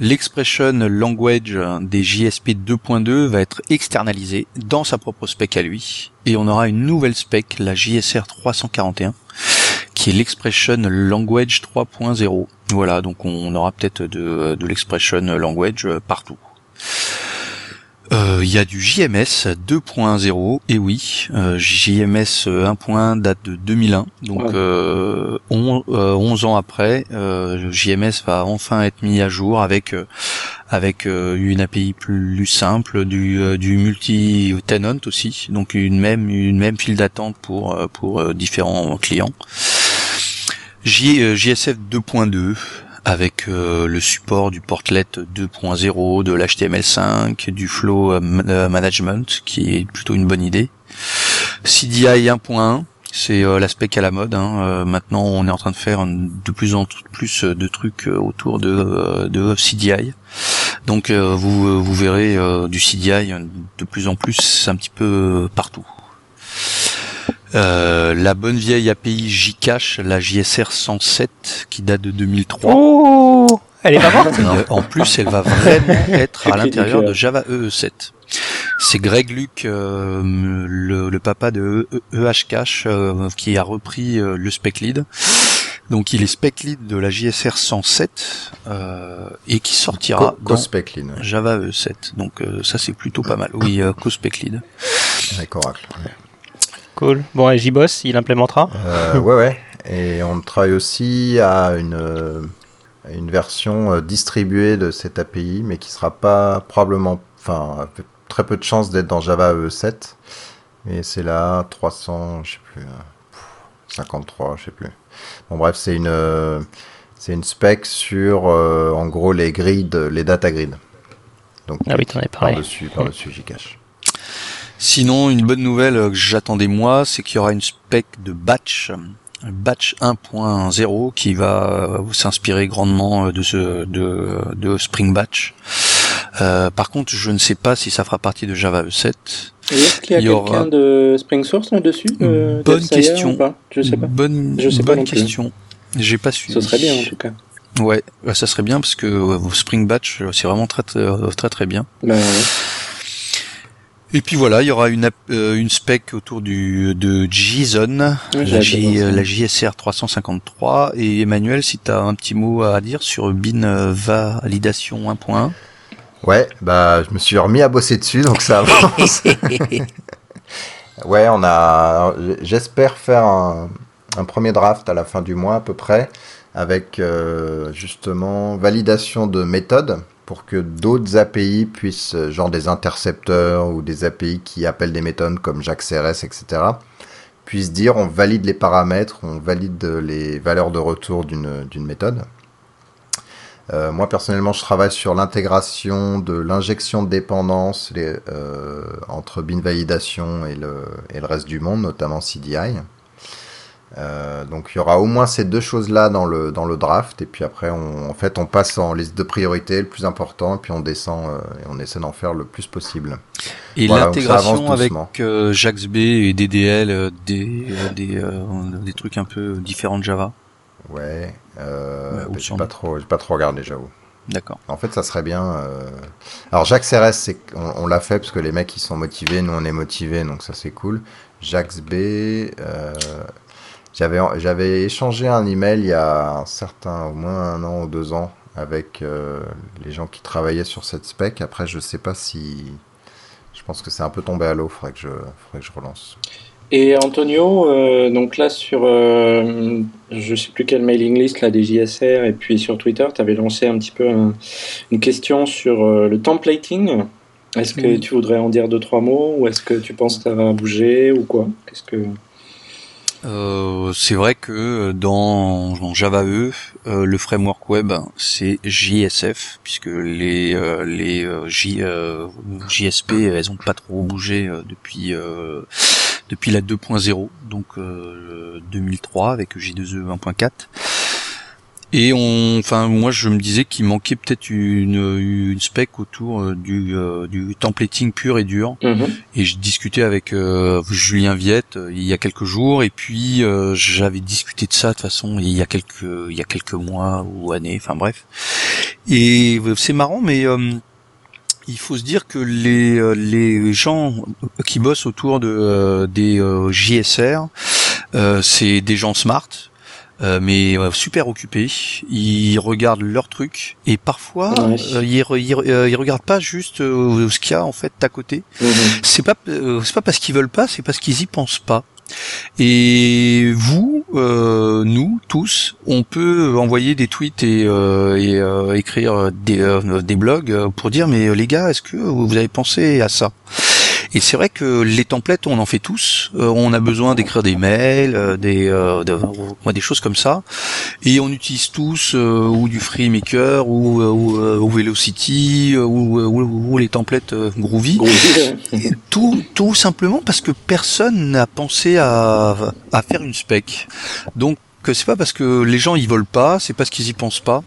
l'expression language des JSP 2.2 va être externalisé dans sa propre spec à lui, et on aura une nouvelle spec, la JSR 341, qui est l'expression language 3.0. Voilà, donc on aura peut-être de, de l'expression language partout. Euh, il y a du JMS 2.0 et oui, euh, JMS 1.1 date de 2001, donc euh, 11 euh, ans après, JMS va enfin être mis à jour avec avec une API plus simple, du, du multi tenant aussi, donc une même une même file d'attente pour pour différents clients. J, JSF 2.2 avec euh, le support du portlet 2.0, de l'HTML5, du flow euh, euh, management, qui est plutôt une bonne idée. CDI 1.1, c'est l'aspect à la mode. Hein. maintenant, on est en train de faire de plus en plus de trucs autour de, de CDI. Donc, vous, vous verrez du CDI de plus en plus un petit peu partout. Euh, la bonne vieille API Jcache, la JSR 107, qui date de 2003. Oh Elle est pas morte euh, En plus, elle va vraiment être à l'intérieur de Java EE7. C'est Greg Luc, euh, le, papa de EHCache, e qui a repris le spec lead. Donc il est spec lead de la JSR 107 et qui sortira co, dans lead, Java EE7. Donc ça c'est plutôt pas mal. Oui, co-spec lead. Avec Oracle. Cool. Bon, et JBoss, il implémentera euh, Ouais, ouais. Et on travaille aussi à une, euh, une version euh, distribuée de cette API, mais qui sera pas probablement, enfin, très peu de chances d'être dans Java E7. Mais c'est là 300, je sais plus, 53, je sais plus. Bon, bref, c'est une, c'est une spec sur, en gros, les grids, les data grids. Donc, ah oui, t'en es parlé. Par-dessus, par-dessus, j'y cache. Sinon, une bonne nouvelle que j'attendais moi, c'est qu'il y aura une spec de batch, batch 1.0 qui va euh, s'inspirer grandement euh, de ce de, de Spring Batch. Euh, par contre, je ne sais pas si ça fera partie de Java E7. Est-ce qu'il y a, quelqu'un de Spring Source là-dessus euh, Bonne question. Je sais pas. Bonne, je sais bonne question. J'ai pas su. Ce serait bien en tout cas. Ouais, bah, ça serait bien parce que Spring Batch, c'est vraiment très très très, très bien. Bah, ouais. Et puis voilà, il y aura une, euh, une spec autour du de JSON, la, JSR 353. Et Emmanuel, si tu as un petit mot à dire sur bin validation 1.1. Ouais, bah je me suis remis à bosser dessus, donc ça avance. ouais, on a. J'espère faire un, un, premier draft à la fin du mois à peu près, avec euh, justement validation de méthode pour que d'autres API puissent, euh, genre des intercepteurs ou des API qui appellent des méthodes comme JAX-RS, etc., puissent dire on valide les paramètres, on valide les valeurs de retour d'une méthode. Euh, moi personnellement, je travaille sur l'intégration de l'injection de dépendance euh, entre bin validation et le, et le reste du monde, notamment CDI. Euh, donc il y aura au moins ces deux choses-là dans le, dans le draft, et puis après, on, en fait, on passe en liste de priorités, le plus important, et puis on descend euh, et on essaie d'en faire le plus possible. Et l'intégration avec euh, JAXB et DDL, euh, des, des, des trucs un peu différents de Java Ouais, euh, ouais j'ai pas, trop, pas trop regardé, j'avoue. D'accord. En fait, ça serait bien. Alors, JAX-RS, c'est on, on l'a fait parce que les mecs ils sont motivés, nous on est motivés, donc ça c'est cool. JAXB, euh, j'avais, j'avais échangé un email il y a un certain, au moins un an ou deux ans, avec euh, les gens qui travaillaient sur cette spec. Après, je sais pas si. Je pense que c'est un peu tombé à l'eau, faudrait que je, faudrait que je relance. Et Antonio, euh, donc là sur, euh, je sais plus quelle mailing list là des JSR et puis sur Twitter, tu avais lancé un petit peu une question sur euh, le templating. Est-ce que tu voudrais en dire deux trois mots ou est-ce que tu penses que ça va bouger ou quoi? Qu'est-ce que Euh, c'est vrai que dans, dans Java E, euh, le framework web c'est JSF puisque les euh, les euh, J, euh, JSP elles ont pas trop bougé euh, depuis depuis la 2.0 donc euh, 2003 avec J2E 1.4 et on, enfin, moi, je me disais qu'il manquait peut-être une, une spec autour euh, du, euh, du templating pur et dur. Mhm. Et je discutais avec euh, Julien Viette il y a quelques jours, et puis euh, j'avais discuté de ça de toute façon il y a quelques, il y a quelques mois ou années, enfin bref. Et c'est marrant, mais euh, il faut se dire que les, les gens qui bossent autour de des JSR, euh, c'est des gens smart, euh, mais euh, super occupés. Ils regardent leurs trucs et parfois Ouais. euh, ils, re- ils, re- euh, ils regardent pas juste ce qu'il y a en fait à côté. Mhm. C'est pas euh, c'est pas parce qu'ils veulent pas, c'est parce qu'ils y pensent pas. Et vous, euh, nous tous, on peut envoyer des tweets et, euh, et, euh, écrire des, des blogs pour dire mais les gars, est-ce que vous avez pensé à ça? Et c'est vrai que les templates, on en fait tous. Euh, on a besoin d'écrire des mails, euh, des, euh, de- des choses comme ça, et on utilise tous euh, ou du FreeMaker ou, euh, ou, euh, ou Velocity ou, ou, ou les templates Groovy. Et Tout, tout simplement parce que personne n'a pensé à, à faire une spec. Donc c'est pas parce que les gens y veulent pas, c'est parce qu'ils y pensent pas.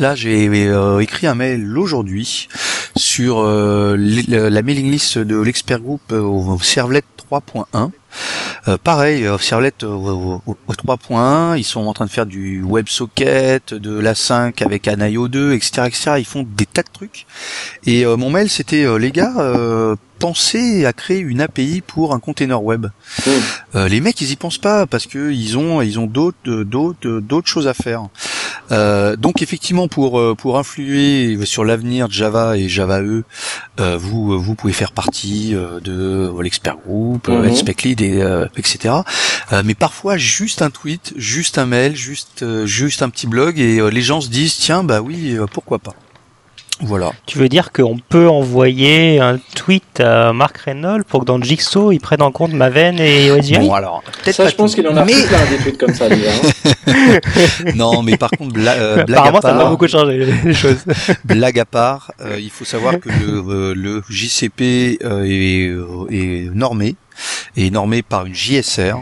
Là, j'ai euh, écrit un mail aujourd'hui sur euh, la mailing list de l'expert group euh, au Servlet 3.1. Euh, pareil, euh, Servlet euh, au, au- au 3.1, ils sont en train de faire du WebSocket, de la 5 avec Anaio 2, etc., etc. Ils font des tas de trucs. Et euh, mon mail, c'était euh, les gars, euh, pensez à créer une API pour un container web. Euh, les mecs, ils y pensent pas parce que ils ont ils ont d'autres d'autres d'autres choses à faire. Euh, donc effectivement, pour pour influer sur l'avenir de Java et Java Euh, vous vous pouvez faire partie euh, de euh, l'expert group, Mhm. lead et euh, etc. Euh, mais parfois juste un tweet, juste un mail, juste euh, juste un petit blog et euh, les gens se disent tiens bah oui euh, pourquoi pas. Voilà. Tu veux dire qu'on peut envoyer un tweet à Marc Reynolds pour que dans Jigsaw, ils prennent en compte Maven et OSGI Bon alors peut-être Ça, pas je pense qu'il en a mais fait plein des tweets comme ça déjà. hein. non mais par contre bla- euh, blague à Apparemment, ça part, va beaucoup changer les choses. Blague à part, euh, il faut savoir que le, euh, le JCP euh, est, euh, est normé est normé par une JSR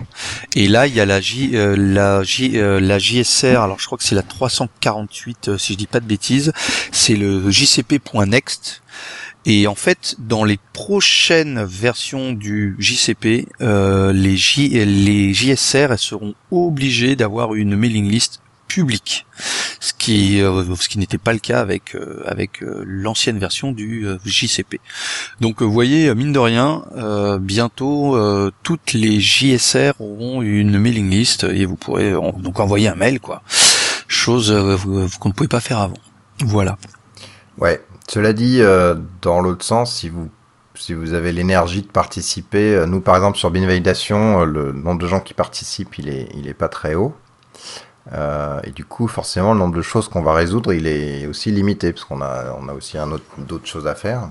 et là il y a la J euh, la J euh, la JSR alors je crois que c'est la 348 euh, si je dis pas de bêtises. C'est le JCP.next et en fait, dans les prochaines versions du JCP, euh, les, J, les JSR elles seront obligés d'avoir une mailing list publique, ce qui euh, ce qui n'était pas le cas avec euh, avec euh, l'ancienne version du JCP. Donc, vous voyez, mine de rien, bientôt toutes les JSR auront une mailing list et vous pourrez donc envoyer un mail, quoi. Chose qu'on ne pouvait pas faire avant. Voilà. Ouais. Cela dit, dans l'autre sens, si vous si vous avez l'énergie de participer, nous par exemple sur Binvalidation, le nombre de gens qui participent, il est il est pas très haut. Euh, et du coup, forcément, le nombre de choses qu'on va résoudre, il est aussi limité parce qu'on a on a aussi un autre d'autres choses à faire.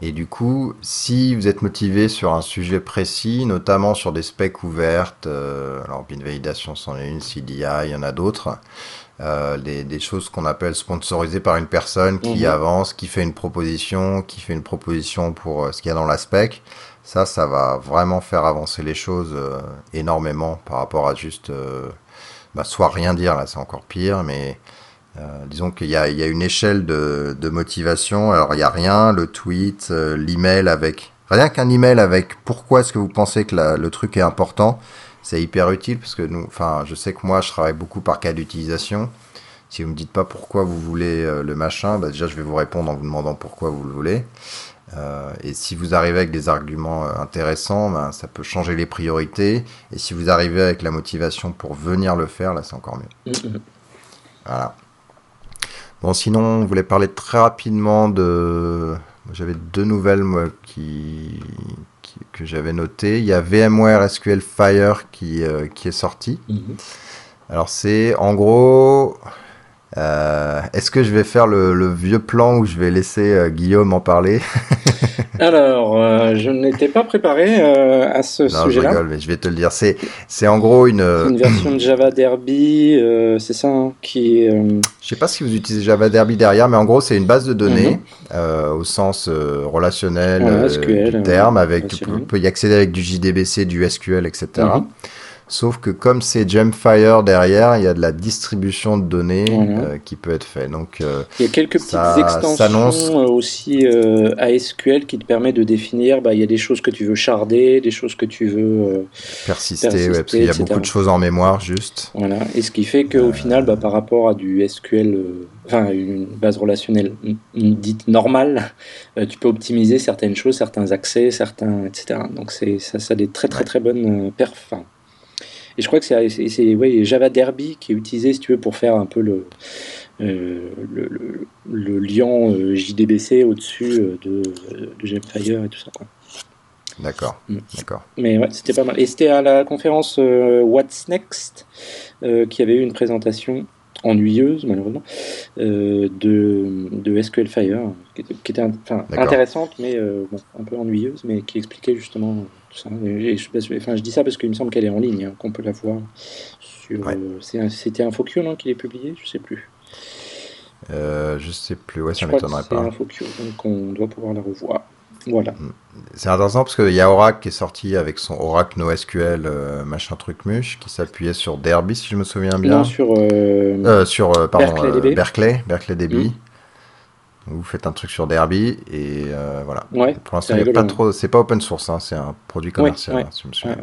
Et du coup, si vous êtes motivé sur un sujet précis, notamment sur des specs ouvertes, euh, alors Binvalidation c'en est une, CDI, il y en a d'autres, euh, des, des choses qu'on appelle sponsorisées par une personne qui Mhm. avance, qui fait une proposition, qui fait une proposition pour ce qu'il y a dans la spec. Ça, ça va vraiment faire avancer les choses énormément par rapport à juste bah, soit rien dire, là c'est encore pire, mais euh, disons qu'il y y a une échelle de, de motivation. Alors il y a rien, le tweet, euh, l'email avec rien qu'un email avec pourquoi est-ce que vous pensez que le truc est important, c'est hyper utile parce que nous, enfin, je sais que moi je travaille beaucoup par cas d'utilisation. Si vous me dites pas pourquoi vous voulez euh, le machin, bah déjà je vais vous répondre en vous demandant pourquoi vous le voulez. Euh, et si vous arrivez avec des arguments euh, intéressants, ben, ça peut changer les priorités. Et si vous arrivez avec la motivation pour venir le faire, là c'est encore mieux. Mhm. Voilà. Bon, sinon, on voulait parler très rapidement de. J'avais deux nouvelles moi, qui... qui- que j'avais notées. Il y a VMware SQL Fire qui, euh, qui est sorti. Mhm. Alors, c'est en gros. Euh, Est-ce que je vais faire le, le, vieux plan où je vais laisser euh, Guillaume en parler? Alors, euh, je n'étais pas préparé à ce sujet-là. Je rigole, mais je vais te le dire. C'est, c'est en gros une. Une version de Java Derby, c'est ça, hein, qui. Je sais pas si vous utilisez Java Derby derrière, mais en gros, c'est une base de données mm-hmm. au sens relationnel ouais, SQL, du terme, avec, on peut y accéder avec du JDBC, du SQL, etc. Sauf que comme c'est Gemfire derrière, il y a de la distribution de données mmh. euh, qui peut être fait. Donc, euh, il y a quelques petites extensions euh, aussi à SQL qui te permettent de définir. Bah, il y a des choses que tu veux charder, des choses que tu veux persister, persister ouais, parce qu'il y a beaucoup de choses en mémoire juste. Voilà. Et ce qui fait qu'au final, bah, par rapport à du SQL, enfin une base relationnelle dite normale, tu peux optimiser certaines choses, certains accès, certains, etc. Donc ça, ça a des très très très bonnes perfs. Et je crois que c'est ouais, Java Derby qui est utilisé, si tu veux, pour faire un peu le, euh, le, le, le, lien euh, JDBC au-dessus euh, de, de Gemfire et tout ça. D'accord, mm. d'accord. Mais ouais, c'était pas mal. Et c'était à la conférence What's Next qui avait eu une présentation ennuyeuse malheureusement euh, de, de SQL Fire qui était, qui était enfin, intéressante mais euh, bon, un peu ennuyeuse mais qui expliquait justement tout ça et je, enfin, je dis ça parce qu'il me semble qu'elle est en ligne hein, qu'on peut la voir sur ouais. euh, c'était InfoQ non qui est publié je sais plus euh, je sais plus ouais ça m'étonnerait pas c'est InfoQ donc on doit pouvoir la revoir voilà. Mm. C'est intéressant parce qu'il y a Oracle qui est sorti avec son Oracle NoSQL euh, machin truc muche qui s'appuyait sur Derby si je me souviens bien. Non, sur, euh, euh, sur pardon, Berkeley DB. Berkeley, Berkeley DB. Mm. Vous faites un truc sur Derby et voilà. Ouais, Pour l'instant, il pas trop. C'est pas open source, hein, c'est un produit commercial. Ouais, ouais. Hein, si je me souviens.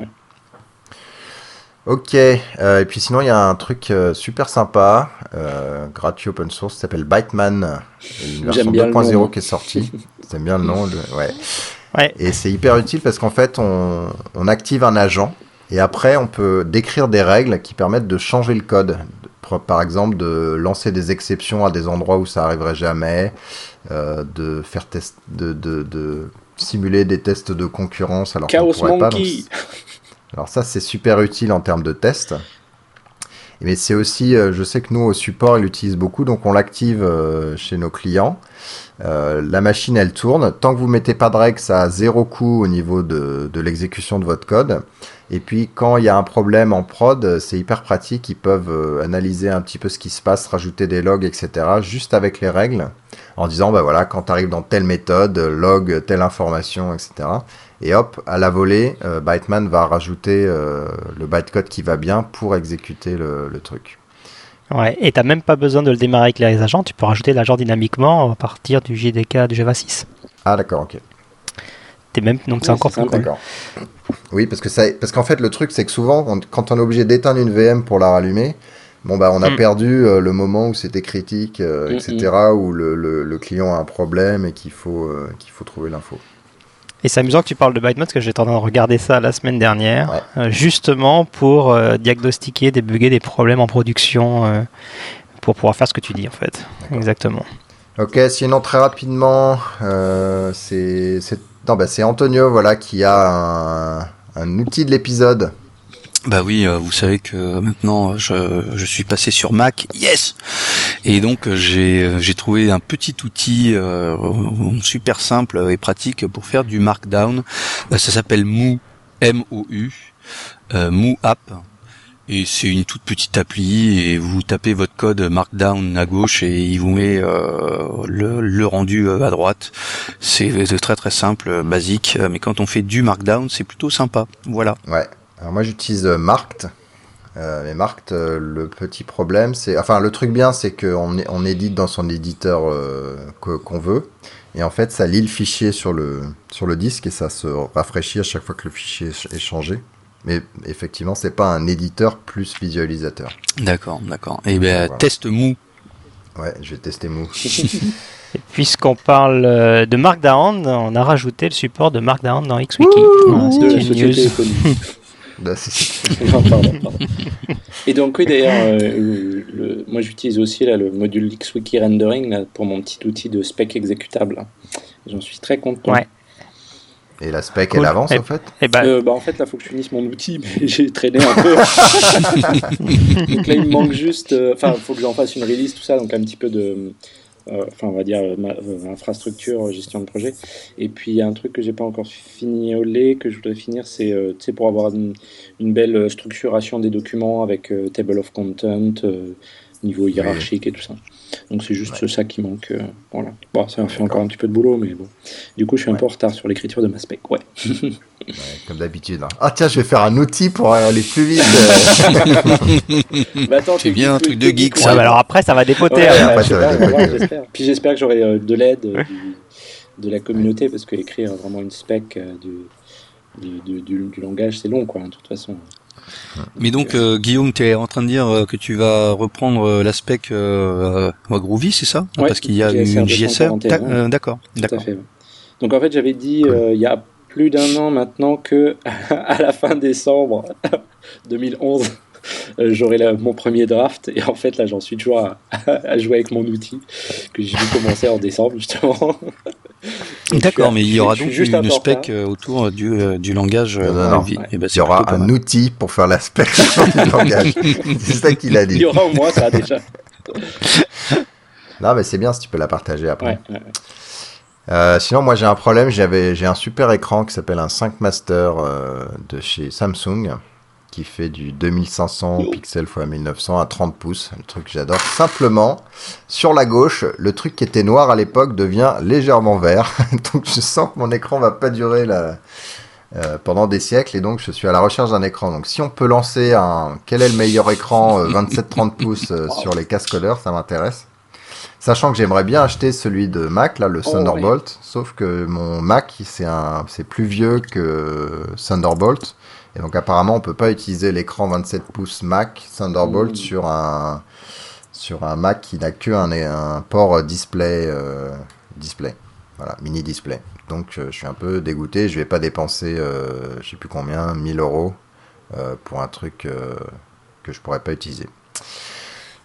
Ok, euh, et puis sinon il y a un truc euh, super sympa, euh, gratuit open source, qui s'appelle Byteman, une version 2.0 qui est sortie. J'aime bien le nom, ouais. ouais. Et c'est hyper utile parce qu'en fait on, on, active un agent et après on peut décrire des règles qui permettent de changer le code. Par exemple, de lancer des exceptions à des endroits où ça arriverait jamais, euh, de faire test, de, de, de, simuler des tests de concurrence alors qu'on pourrait pas. Donc... Alors ça, c'est super utile en termes de test. Mais c'est aussi, euh, je sais que nous au support, ils l'utilisent beaucoup, donc on l'active euh, chez nos clients. Euh, la machine, elle tourne. Tant que vous mettez pas de règles, ça a zéro coût au niveau de, l'exécution de votre code. Et puis quand il y a un problème en prod, c'est hyper pratique. Ils peuvent euh, analyser un petit peu ce qui se passe, rajouter des logs, etc. Juste avec les règles, en disant bah voilà, quand tu arrives dans telle méthode, log telle information, etc. Et hop, à la volée, euh, Byteman va rajouter le bytecode qui va bien pour exécuter le truc. Ouais, et t'as même pas besoin de le démarrer avec les agents, tu peux rajouter l'agent dynamiquement à partir du JDK de Java 6. Ah d'accord, ok. T'es même donc c'est encore plus cool. D'accord. Oui, parce que ça, parce qu'en fait le truc c'est que souvent on- quand on est obligé d'éteindre une VM pour la rallumer, bon bah on a Mm. perdu euh, le moment où c'était critique, euh, Mm, etc. Où le, le, le client a un problème et qu'il faut euh, qu'il faut trouver l'info. Et c'est amusant que tu parles de Byteman parce que j'étais en train de regarder ça la semaine dernière, Ouais. euh, justement pour euh, diagnostiquer, débugger des problèmes en production, euh, pour pouvoir faire ce que tu dis en fait. Exactement. Ok, sinon très rapidement, c'est bah, Antonio voilà qui a un, un outil de l'épisode. Bah oui, euh, vous savez que maintenant je, je suis passé sur Mac, yes. Et donc euh, j'ai euh, j'ai trouvé un petit outil euh, super simple et pratique pour faire du Markdown. Ça s'appelle Moo, M O U, euh, Moo App. Et c'est une toute petite appli et vous tapez votre code Markdown à gauche et il vous met euh, le, le rendu à droite. C'est très très simple, basique, mais quand on fait du Markdown, c'est plutôt sympa. Voilà. Ouais. Alors moi j'utilise euh, Marked. Euh, mais Marked, euh, le petit problème, c'est, enfin le truc bien, c'est qu'on on édite dans son éditeur euh, qu'on veut, et en fait ça lit le fichier sur le sur le disque et ça se rafraîchit à chaque fois que le fichier est changé. Mais effectivement, c'est pas un éditeur plus visualisateur. D'accord, d'accord. Et ben Voilà. test mou. Ouais, je vais tester Mou. Et puisqu'on parle de Markdown, on a rajouté le support de Markdown dans XWiki. C'est une news. Bah, c'est- Non, pardon, pardon. Et donc oui d'ailleurs, euh, le- le- moi j'utilise aussi là, le module XWiki Rendering là, pour mon petit outil de spec exécutable. J'en suis très content. Ouais. Et la spec, Cool. elle avance Et- en fait Et ben, Euh, bah, en fait, là, faut que je finisse mon outil, mais j'ai traîné un peu. donc là, il me manque juste. euh, Enfin, il faut que j'en fasse une release, tout ça, donc un petit peu de. Euh, Enfin, on va dire euh, ma- euh, infrastructure, gestion de projet. Et puis, il y a un truc que j'ai pas encore fini au lait, que je voudrais finir, c'est pour avoir une, une belle structuration des documents avec table of content, niveau hiérarchique et tout ça. Donc, c'est juste ça qui manque. euh, voilà. Bon, ça fait encore un petit peu de boulot, mais bon. Du coup, je suis un peu en retard sur l'écriture de ma spec. Ouais. Ouais, Comme d'habitude. hein. Ah tiens, je vais faire un outil pour aller plus vite. euh. Bah, attends, C'est bien un truc de geek, ouais, bah alors après, ça va dépoter. Ouais, hein. après, ça va j'espère. Puis j'espère que j'aurai euh, de l'aide euh, de la communauté parce que écrire vraiment une spec euh, du, du, du- du- du langage c'est long quoi, de toute façon. Mais donc, euh, Guillaume, tu es en train de dire euh, que tu vas reprendre euh, l'aspect euh, Groovy, c'est ça? Ouais, Parce qu'il y a une JSR 241, D'ac- D'accord. Donc en fait j'avais dit euh, il y a plus d'un an maintenant que à la fin décembre 2011 euh, j'aurai mon premier draft. Et en fait là j'en suis toujours à, à jouer avec mon outil que j'ai dû commencer en décembre justement. D'accord, mais il y aura donc une spec retard. euh, autour du, euh, du langage euh, Non, non, non. Ouais. Eh ben, Il y aura un mal. outil pour faire l'aspect du langage. C'est ça qu'il a Il dit. y aura au moins ça déjà. Non, mais c'est bien si tu peux la partager après. Ouais, ouais, ouais. Euh, sinon, moi j'ai un problème. J'avais, j'ai un super écran qui s'appelle un 5 Master euh, de chez Samsung qui fait du 2500 pixels x 1900 à 30 pouces. Le truc que j'adore. Simplement, sur la gauche, le truc qui était noir à l'époque devient légèrement vert. donc je sens que mon écran va pas durer la, euh, pendant des siècles et donc je suis à la recherche d'un écran. Donc si on peut lancer un quel est le meilleur écran 27-30 pouces euh, sur les cascodeurs, ça m'intéresse. Sachant que j'aimerais bien acheter celui de Mac, là, le Oh, Thunderbolt, sauf que mon Mac, c'est un, c'est plus vieux que Thunderbolt, et donc apparemment on peut pas utiliser l'écran 27 pouces Mac Thunderbolt Mm. sur un sur un Mac qui n'a que un, un port display euh, display, voilà, mini display. Donc euh, je suis un peu dégoûté, je vais pas dépenser, euh, je sais plus combien, 1000 euros euh, pour un truc euh, que je pourrais pas utiliser.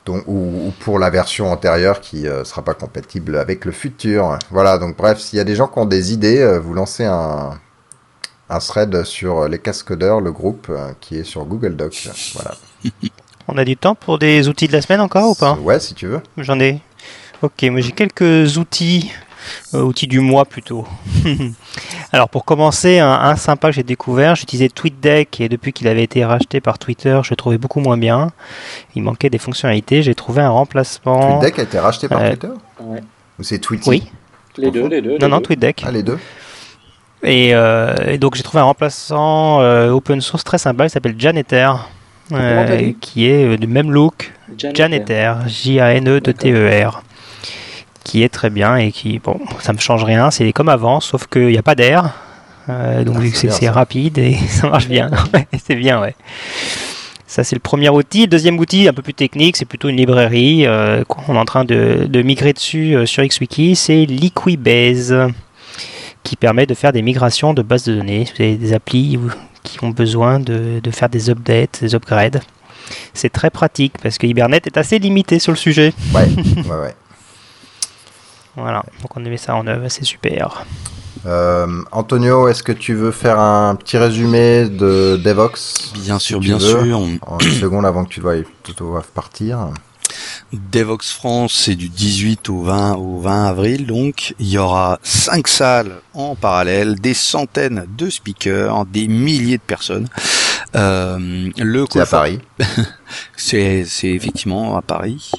Donc, ou, ou pour la version antérieure qui euh, sera pas compatible avec le futur. Voilà, donc bref, s'il y a des gens qui ont des idées, euh, vous lancez un, un thread sur les cascodeurs, le groupe euh, qui est sur Google Docs. Voilà. On a du temps pour des outils de la semaine encore ou pas? Ouais, si tu veux. J'en ai. Ok, moi j'ai quelques outils, euh, outils du mois plutôt. Alors pour commencer, un, un sympa que j'ai découvert, j'utilisais TweetDeck et depuis qu'il avait été racheté par Twitter, je le trouvais beaucoup moins bien. Il manquait des fonctionnalités. J'ai trouvé un remplacement. TweetDeck a été racheté par Euh, Twitter? Ouais. Ou c'est Tweety? Oui. Les deux, les deux. les Non, non, deux. TweetDeck. Ah, les deux Et, euh, et donc j'ai trouvé un remplaçant euh, open source très sympa, il s'appelle Janeter, t'as euh, qui est du même look, Janeter. Janeter, qui est très bien et qui, bon, ça me change rien, c'est comme avant, sauf qu'il n'y a pas d'air, euh, donc Ah, vu c'est que c'est rapide et ça marche bien, c'est bien, ouais. Ça, c'est le premier outil. Le deuxième outil, un peu plus technique, c'est plutôt une librairie euh, qu'on est en train de, de migrer dessus euh, sur XWiki. C'est Liquibase, qui permet de faire des migrations de bases de données. Vous avez des applis qui ont besoin de, de faire des updates, des upgrades. C'est très pratique parce que Hibernate est assez limité sur le sujet. Ouais, ouais, ouais. Voilà, donc on a mis ça en œuvre, c'est super. Euh, Antonio, est-ce que tu veux faire un petit résumé de Devox Bien sûr, bien veux. sûr. en une seconde avant que tu doives, tu doives partir? Devox France, c'est du 18 au 20 au 20 avril, donc il y aura cinq salles en parallèle, des centaines de speakers, des milliers de personnes. Euh, le C'est à Paris. C'est c'est effectivement à Paris.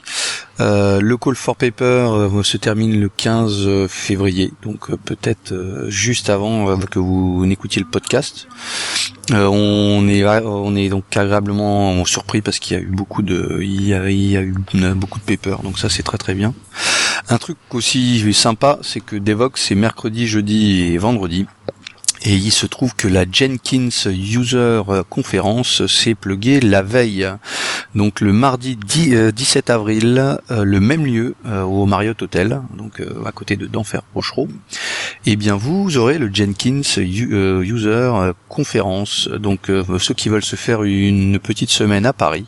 Euh, le call for paper euh, se termine le 15 février, donc euh, peut-être euh, juste avant euh, que vous n'écoutiez le podcast. Euh, on est on est donc agréablement surpris parce qu'il y a eu beaucoup de il y a, il y a eu beaucoup de papers, donc ça c'est très très bien. Un truc aussi sympa, c'est que Devox c'est mercredi, jeudi et vendredi. Et il se trouve que la Jenkins User Conference s'est pluguée la veille. Donc le mardi 10, euh, 17 avril, euh, le même lieu euh, au Marriott Hotel, donc à côté de d'Enfer Rochereau. Et bien vous aurez le Jenkins User Conference. Donc ceux qui veulent se faire une petite semaine à Paris,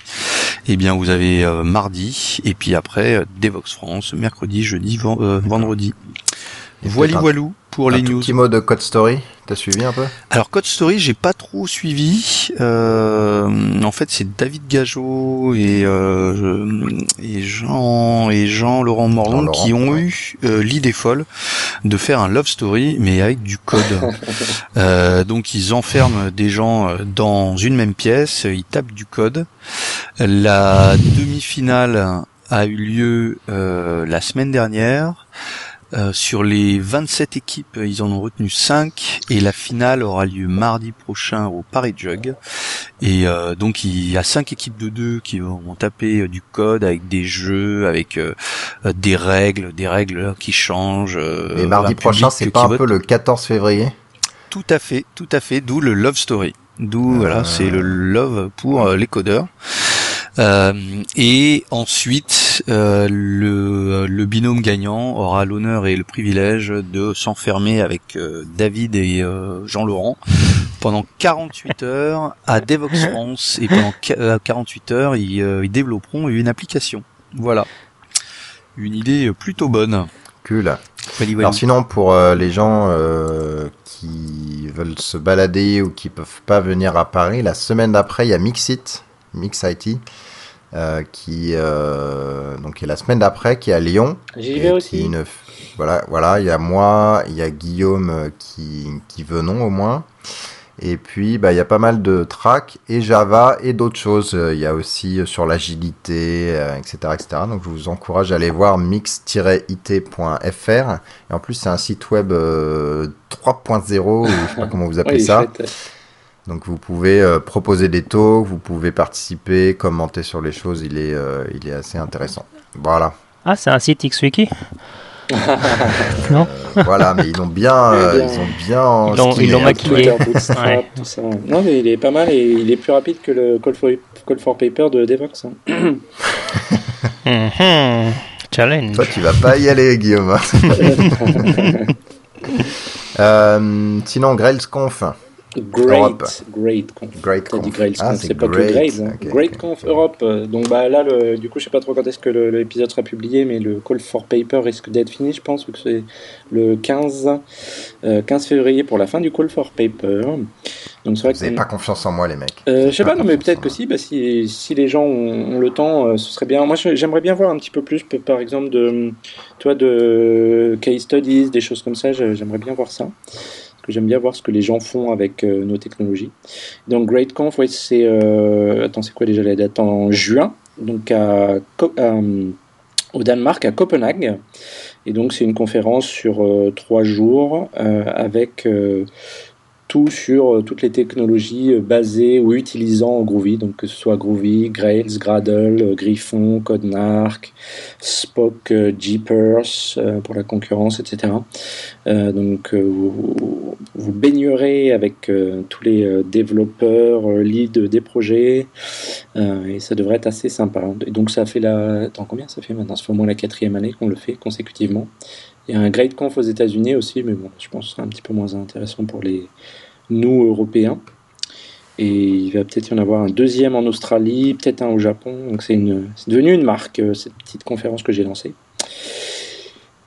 et bien vous avez mardi et puis après Devox France, mercredi, jeudi, ven- vendredi. Et Voili un- les tout news. petit mot de Code Story. T'as suivi un peu? Alors Code Story, j'ai pas trop suivi. Euh, en fait, c'est David Gageot et euh, et Jean et Jean Laurent Morlon qui ont ouais. eu euh, l'idée folle de faire un love story, mais avec du code. Euh, donc ils enferment des gens euh, dans une même pièce, ils tapent du code. La demi-finale a eu lieu euh, la semaine dernière. Euh, sur les 27 équipes, ils en ont retenu 5 et la finale aura lieu mardi prochain au Paris Jug. Et euh, donc il y a 5 équipes de deux qui vont taper euh, du code avec des jeux, avec euh, euh, des règles, des règles qui changent. euh, Et mardi prochain, c'est pas un vote. peu le 14 février? Tout à fait, tout à fait. D'où le love story. D'où Euh. voilà, c'est le love pour euh, les codeurs. Euh, et ensuite, euh, le, le binôme gagnant aura l'honneur et le privilège de s'enfermer avec euh, David et euh, Jean-Laurent pendant 48 heures à Devox France et pendant qua- euh, 48 heures, ils, ils développeront une application. Voilà. Une idée plutôt bonne. Cool. Wally Wally. Alors sinon, pour euh, les gens euh, qui veulent se balader ou qui peuvent pas venir à Paris, la semaine d'après, il y a Mixit, Mix IT, euh, qui euh, donc est la semaine d'après, qui est à Lyon. J'y vais aussi. Voilà, voilà, il y a moi, il y a Guillaume euh, qui, qui venons au moins. Et puis, bah, il y a pas mal de tracks et Java et d'autres choses. Il y a aussi sur l'agilité, euh, etc., etc. Donc, je vous encourage à aller voir mix-it.fr. Et en plus, c'est un site web euh, 3.0, ou je sais pas comment vous appelez ça. Donc, vous pouvez euh, proposer des talks, vous pouvez participer, commenter sur les choses. Il est, euh, il est assez intéressant. Voilà. Ah, c'est un site XWiki? Non Euh, voilà, mais ils l'ont bien, Eh euh, bien. ils ont bien. Ils l'ont- ils l'ont hein. maquillé. Twitter, Bootstrap, Ouais. tout ça. Non, mais il est pas mal et il est plus rapide que le Call for, Call for Paper de Devox. hein. Mhm. Challenge. Toi, tu vas pas y aller, Guillaume. hein. Euh, sinon, GrailsConf. Europe. Great, great conf. Great dit Conf. Grails Ah, c'est pas que great. Hein. Great ok. Conf Europe. euh, Donc bah là, le, du coup, je sais pas trop quand est-ce que l'épisode sera publié, mais le Call for Paper risque d'être fini, je pense, que c'est le 15, euh, 15 février pour la fin du Call for Paper. Donc vrai Vous avez que pas confiance en moi, les mecs. Euh, je sais pas, non, mais peut-être que si, bah, si, si les gens ont, ont le temps, euh, ce serait bien. Moi, j'aimerais bien voir un petit peu plus, par exemple, de, toi, de case studies, des choses comme ça. J'aimerais bien voir ça. J'aime bien voir ce que les gens font avec euh, nos technologies. Donc, GreatConf, ouais, c'est. euh, attends, c'est quoi déjà la date? En juin, donc euh, au Danemark, à Copenhague. Et donc, c'est une conférence sur trois jours avec. Tout sur euh, toutes les technologies euh, basées ou utilisant Groovy, donc que ce soit Groovy, Grails, Gradle, euh, Griffon, Codenark, Spock, Jeepers pour la concurrence, etc. Donc vous, baignerez avec tous les développeurs, leads des projets, et ça devrait être assez sympa. Et donc ça fait la... Attends, combien ça fait maintenant? Ça fait au moins la quatrième année qu'on le fait consécutivement. Il y a un Great Conf aux États-Unis aussi, mais bon, je pense que ce sera un petit peu moins intéressant pour les nous Européens. Et il va peut-être y en avoir un deuxième en Australie, peut-être un au Japon. Donc c'est une, devenu une marque euh, cette petite conférence que j'ai lancée.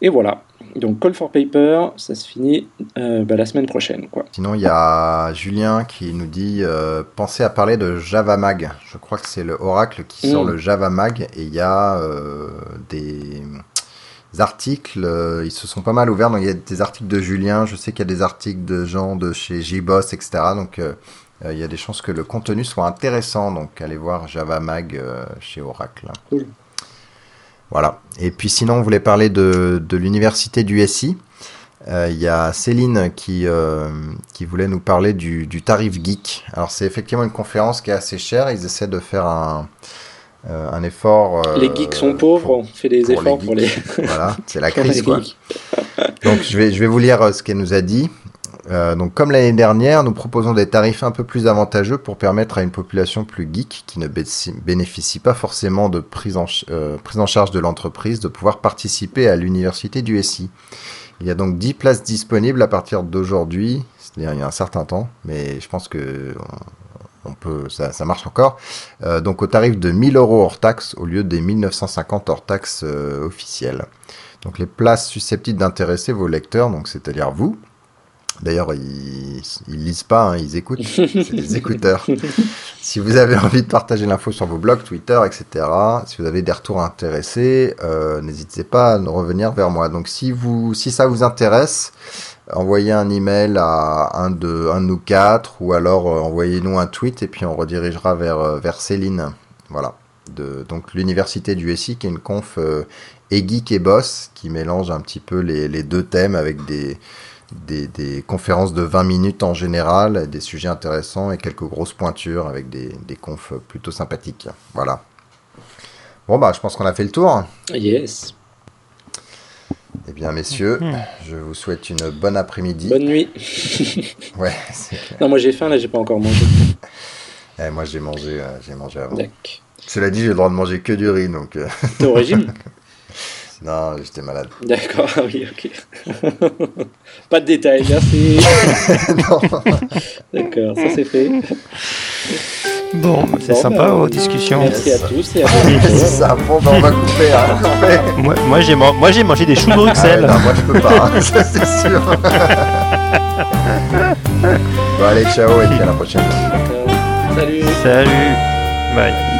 Et voilà. Donc Call for Paper, ça se finit euh, bah, la semaine prochaine, quoi. Sinon, il y a Julien qui nous dit euh, pensez à parler de Java Mag. Je crois que c'est le Oracle qui sort Mm. le Java Mag et il y a euh, des articles. euh, ils se sont pas mal ouverts. Donc, il y a des articles de Julien. Je sais qu'il y a des articles de gens de chez JBoss, etc. Donc, euh, euh, il y a des chances que le contenu soit intéressant. Donc, allez voir Java Mag chez Oracle. Cool. Voilà. Et puis sinon, on voulait parler de, de l'université du SI. Il y a Céline qui, qui voulait nous parler du, du tarif geek. Alors c'est effectivement une conférence qui est assez chère. Ils essaient de faire un, euh, un effort. euh, les geeks sont pauvres, pour- on fait des pour les efforts pour les, Voilà, c'est la crise quoi. geeks. Donc je vais, je vais vous lire euh, ce qu'elle nous a dit. Donc comme l'année dernière, nous proposons des tarifs un peu plus avantageux pour permettre à une population plus geek qui ne bé- bénéficie pas forcément de prise en, prise en charge de l'entreprise de pouvoir participer à l'université du SI. Il y a donc 10 places disponibles à partir d'aujourd'hui, c'est-à-dire il y a un certain temps, mais je pense que on peut, ça, ça marche encore. Euh, donc au tarif de 1000 euros hors taxe au lieu des 1950 hors taxe euh, officielles. Donc les places susceptibles d'intéresser vos lecteurs, donc c'est-à-dire vous. D'ailleurs, ils, ils lisent pas, hein, ils écoutent. C'est des écouteurs. si vous avez envie de partager l'info sur vos blogs, Twitter, etc., si vous avez des retours intéressés, euh, n'hésitez pas à nous revenir vers moi. Donc si vous, si ça vous intéresse, envoyez un email à un de, un de nous quatre, ou alors euh, envoyez-nous un tweet et puis on redirigera vers, euh, vers Céline. Voilà. Donc l'université du SI qui est une conf euh, et geek et boss qui mélange un petit peu les, les deux thèmes avec des, des, des conférences de 20 minutes en général, des sujets intéressants et quelques grosses pointures avec des, des confs plutôt sympathiques. Voilà. Bon bah je pense qu'on a fait le tour. Yes. Eh bien messieurs, je vous souhaite une bonne après-midi. Bonne nuit. Ouais, non, moi j'ai faim, là j'ai pas encore mangé. Eh, moi j'ai mangé, euh, j'ai mangé avant. D'accord. Cela dit, j'ai le droit de manger que du riz, donc euh, T'es au régime non, j'étais malade. D'accord, ah oui, ok. pas de détails, merci. Non. D'accord, ça c'est fait. Bon, c'est Bon, sympa bah, vos discussions. Merci à tous et à ça, bon, bah, on va couper, hein, couper. Moi, moi, j'ai man- moi, j'ai mangé des choux de Ah ouais, Bruxelles. non, moi je peux pas, hein, ça c'est sûr. bon allez, ciao et puis à la prochaine. Salut. Salut. Bye.